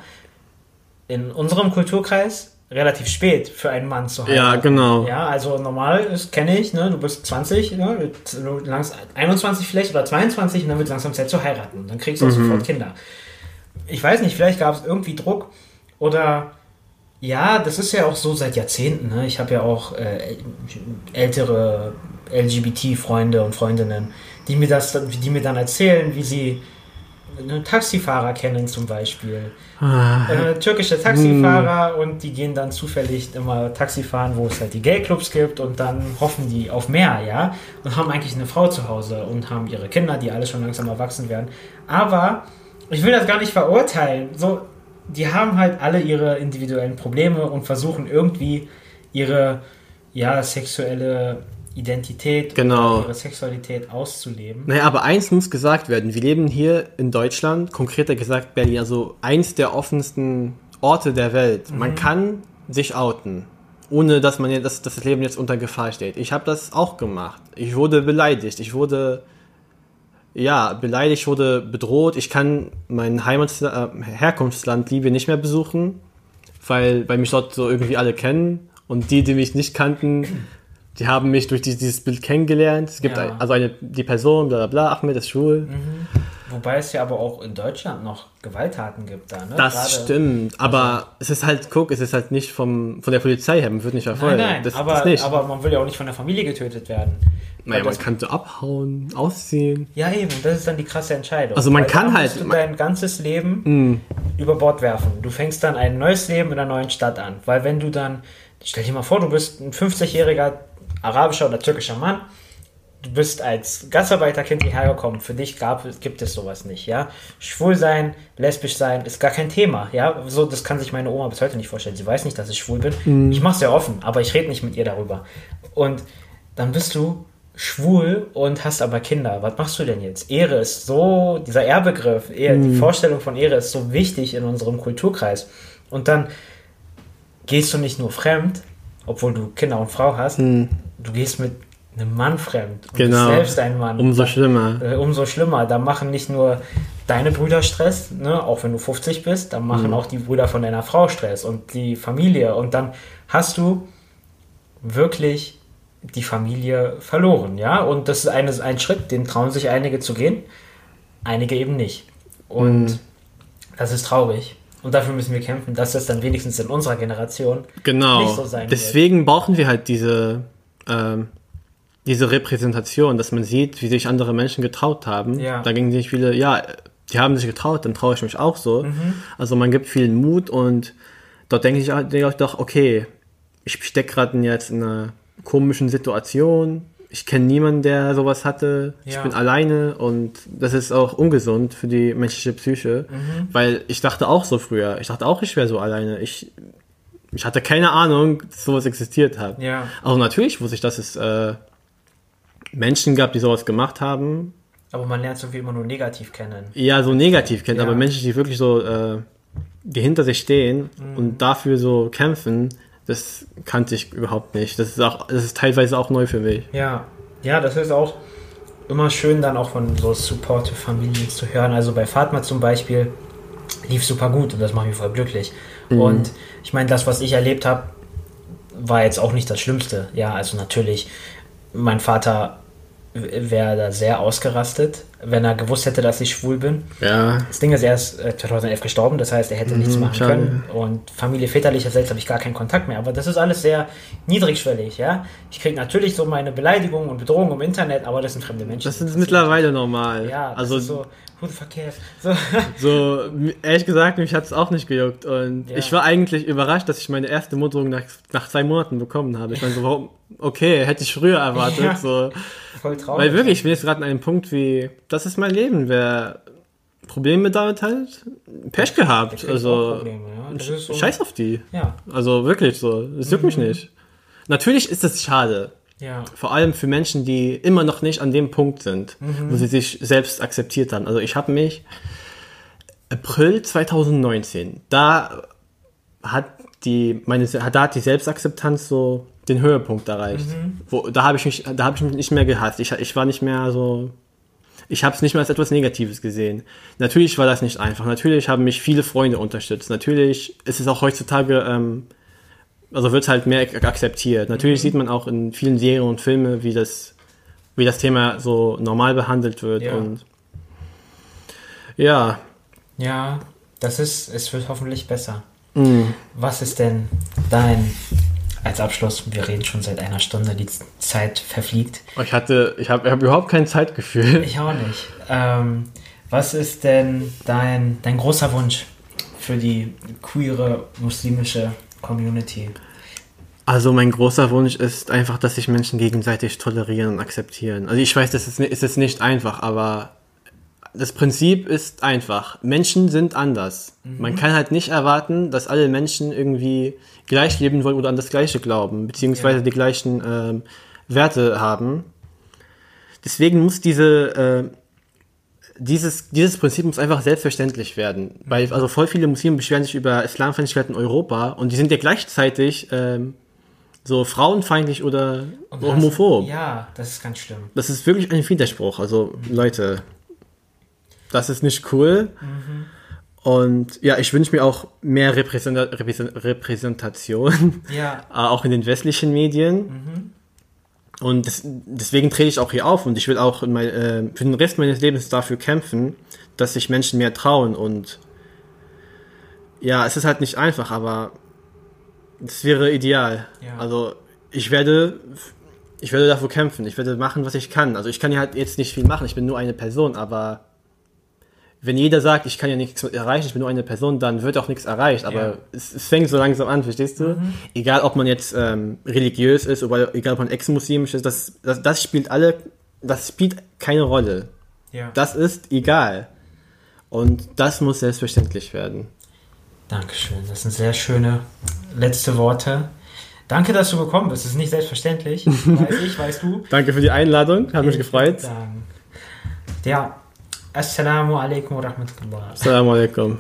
in unserem Kulturkreis relativ spät für einen Mann zu heiraten. Ja, genau. Ja, also normal ist, kenne ich, ne, du bist 20, ne, du langs 21 vielleicht oder 22 und dann wird langsam Zeit zu heiraten. Und dann kriegst du Mhm. auch sofort Kinder. Ich weiß nicht, vielleicht gab es irgendwie Druck oder ja, das ist ja auch so seit Jahrzehnten. Ne? Ich habe ja auch äh, ältere LGBT-Freunde und Freundinnen, die mir das, die mir dann erzählen, wie sie einen Taxifahrer kennen zum Beispiel. Äh, türkische Taxifahrer und die gehen dann zufällig immer Taxi fahren, wo es halt die Gay-Clubs gibt und dann hoffen die auf mehr, ja, und haben eigentlich eine Frau zu Hause und haben ihre Kinder, die alle schon langsam erwachsen werden. Aber ich will das gar nicht verurteilen. So, die haben halt alle ihre individuellen Probleme und versuchen irgendwie ihre ja, sexuelle Identität Genau. ihre Sexualität auszuleben. Naja, aber eins muss gesagt werden. Wir leben hier in Deutschland, konkreter gesagt Berlin, also eins der offensten Orte der Welt. Man kann sich outen, ohne dass man dass das Leben jetzt unter Gefahr steht. Ich habe das auch gemacht. Ich wurde beleidigt. Ich wurde ja beleidigt, ich wurde bedroht. Ich kann mein Heimat äh, Herkunftsland Libyen nicht mehr besuchen, weil, weil mich dort so irgendwie alle kennen und die, die mich nicht kannten, die haben mich durch die- dieses Bild kennengelernt. Es gibt Ja. ein, also eine, die Person, bla bla bla, Ahmed ist schwul. Wobei es ja aber auch in Deutschland noch Gewalttaten gibt da, ne? Das Gerade- stimmt, aber es ist halt, guck, es ist halt nicht vom, von der Polizei her, man wird nicht verfolgt. Nein, nein, das, aber, das nicht. aber man will ja auch nicht von der Familie getötet werden. naja, man das- kann so abhauen, ausziehen. Ja, eben, das ist dann die krasse Entscheidung. Also man Weil kann halt- musst du dein ganzes Leben über Bord werfen. Du fängst dann ein neues Leben in einer neuen Stadt an. Weil wenn du dann, stell dir mal vor, du bist ein 50-jähriger arabischer oder türkischer Mann, du bist als Gastarbeiterkind hierher gekommen, für dich gab, es- gibt es sowas nicht, ja. Schwul sein, lesbisch sein, ist gar kein Thema, ja. So, das kann sich meine Oma bis heute nicht vorstellen. Sie weiß nicht, dass ich schwul bin. Ich mache sehr offen, aber ich rede nicht mit ihr darüber. Und dann bist du schwul und hast aber Kinder. Was machst du denn jetzt? Ehre ist so, dieser Ehrbegriff, Ehe, die Vorstellung von Ehre ist so wichtig in unserem Kulturkreis. Und dann gehst du nicht nur fremd, obwohl du Kinder und Frau hast, du gehst mit einem Mann fremd und Genau. selbst ein Mann. Umso schlimmer. äh, umso schlimmer. Da machen nicht nur deine Brüder Stress, ne, auch wenn du 50 bist, dann machen auch die Brüder von deiner Frau Stress und die Familie. Und dann hast du wirklich die Familie verloren, ja. Und das ist eine, ein Schritt, den trauen sich einige zu gehen, einige eben nicht. Und mhm. das ist traurig. Und dafür müssen wir kämpfen, dass das dann wenigstens in unserer Generation genau. nicht so sein Deswegen wird. brauchen wir halt diese, ähm, diese Repräsentation, dass man sieht, wie sich andere Menschen getraut haben. Ja. Da gingen sich viele, ja, die haben sich getraut, dann traue ich mich auch so. Mhm. Also man gibt vielen Mut und dort denke ich, denke ich doch, okay, ich stecke gerade jetzt in einer komischen Situation. Ich kenne niemanden, der sowas hatte. Ja. Ich bin alleine und das ist auch ungesund für die menschliche Psyche, mhm. weil ich dachte auch so früher. Ich dachte auch, ich wäre so alleine. Ich, ich hatte keine Ahnung, dass sowas existiert hat. Ja. Also natürlich wusste ich, dass es äh, Menschen gab, die sowas gemacht haben. Aber man lernt es irgendwie immer nur negativ kennen. Ja, so negativ kennen, ja. aber Menschen, die wirklich so, äh, die hinter sich stehen mhm. und dafür so kämpfen, das kannte ich überhaupt nicht. Das ist auch, das ist teilweise auch neu für mich. Ja, ja, das ist auch immer schön, dann auch von so Supportive-Familien zu hören. Also bei Fatma zum Beispiel lief super gut und das macht mich voll glücklich. Mhm. Und ich meine, das, was ich erlebt habe, war jetzt auch nicht das Schlimmste. Ja, also natürlich, mein Vater wäre da sehr ausgerastet, wenn er gewusst hätte, dass ich schwul bin. Ja. Das Ding ist, er ist 2011 äh, gestorben, das heißt, er hätte mhm, nichts machen schade. können. Und Familie väterlicherseits habe ich gar keinen Kontakt mehr. Aber das ist alles sehr niedrigschwellig, ja. Ich kriege natürlich so meine Beleidigungen und Bedrohungen im Internet, aber das sind fremde Menschen. Das ist mittlerweile normal. Ja, also so, who the fuck cares? So. so, ehrlich gesagt, mich hat es auch nicht gejuckt. Und ja. ich war eigentlich überrascht, dass ich meine erste Mutterung nach, nach zwei Monaten bekommen habe. Ich meine so, warum, okay, hätte ich früher erwartet. Ja. So. Voll traurig. Weil wirklich, ich bin jetzt gerade an einem Punkt wie, das ist mein Leben. Wer Probleme damit halt, Pech gehabt. Also, Probleme, ja. so scheiß auf die. Ja. Also wirklich so, es juckt mhm. mich nicht. Natürlich ist es schade. Ja. Vor allem für Menschen, die immer noch nicht an dem Punkt sind, mhm. wo sie sich selbst akzeptiert haben. Also ich habe mich April 2019, da hat die meine da hat die Selbstakzeptanz so den Höhepunkt erreicht. Mhm. Wo, da habe ich mich, da habe ich mich nicht mehr gehasst. Ich, ich war nicht mehr so, ich habe es nicht mehr als etwas Negatives gesehen. Natürlich war das nicht einfach. Natürlich haben mich viele Freunde unterstützt. Natürlich ist es auch heutzutage, ähm, also wird es halt mehr akzeptiert. Natürlich mhm. sieht man auch in vielen Serien und Filmen, wie das, wie das Thema so normal behandelt wird ja. und ja. Ja, das ist, es wird hoffentlich besser. Mhm. Was ist denn dein als Abschluss, wir reden schon seit einer Stunde, die Zeit verfliegt. Ich hatte, ich habe hab überhaupt kein Zeitgefühl. Ich auch nicht. Ähm, was ist denn dein, dein großer Wunsch für die queere muslimische Community? Also mein großer Wunsch ist einfach, dass sich Menschen gegenseitig tolerieren und akzeptieren. Also ich weiß, das ist, ist es nicht einfach, aber das Prinzip ist einfach. Menschen sind anders. Mhm. Man kann halt nicht erwarten, dass alle Menschen irgendwie gleich leben wollen oder an das Gleiche glauben, beziehungsweise ja. die gleichen äh, Werte haben. Deswegen muss diese, äh, dieses, dieses Prinzip muss einfach selbstverständlich werden. Mhm. Weil, also voll viele Muslime beschweren sich über Islamfeindlichkeit in Europa und die sind ja gleichzeitig ähm, so frauenfeindlich oder homophob. ja, das ist ganz schlimm. Das ist wirklich ein Widerspruch. Also, Leute, das ist nicht cool. Mhm. Und ja, ich wünsche mir auch mehr Repräsentation, ja. Äh, auch in den westlichen Medien. Mhm. Und das, deswegen trete ich auch hier auf und ich will auch mein, äh, für den Rest meines Lebens dafür kämpfen, dass sich Menschen mehr trauen. Und ja, es ist halt nicht einfach, aber es wäre ideal. Ja. Also ich werde, ich werde dafür kämpfen. Ich werde machen, was ich kann. Also ich kann ja halt jetzt nicht viel machen. Ich bin nur eine Person, aber wenn jeder sagt, ich kann ja nichts erreichen, ich bin nur eine Person, dann wird auch nichts erreicht. Aber ja. es, es, fängt so langsam an, verstehst du? Mhm. Egal, ob man jetzt ähm, religiös ist oder egal, ob man ex-muslimisch ist, das, das, das spielt alle, das spielt keine Rolle. Ja. Das ist egal. Und das muss selbstverständlich werden. Dankeschön. Das sind sehr schöne letzte Worte. Danke, dass du gekommen bist. Das ist nicht selbstverständlich. Weiß ich, weißt du. Danke für die Einladung. Hat mich gefreut. Ja, السلام عليكم ورحمة الله. السلام عليكم.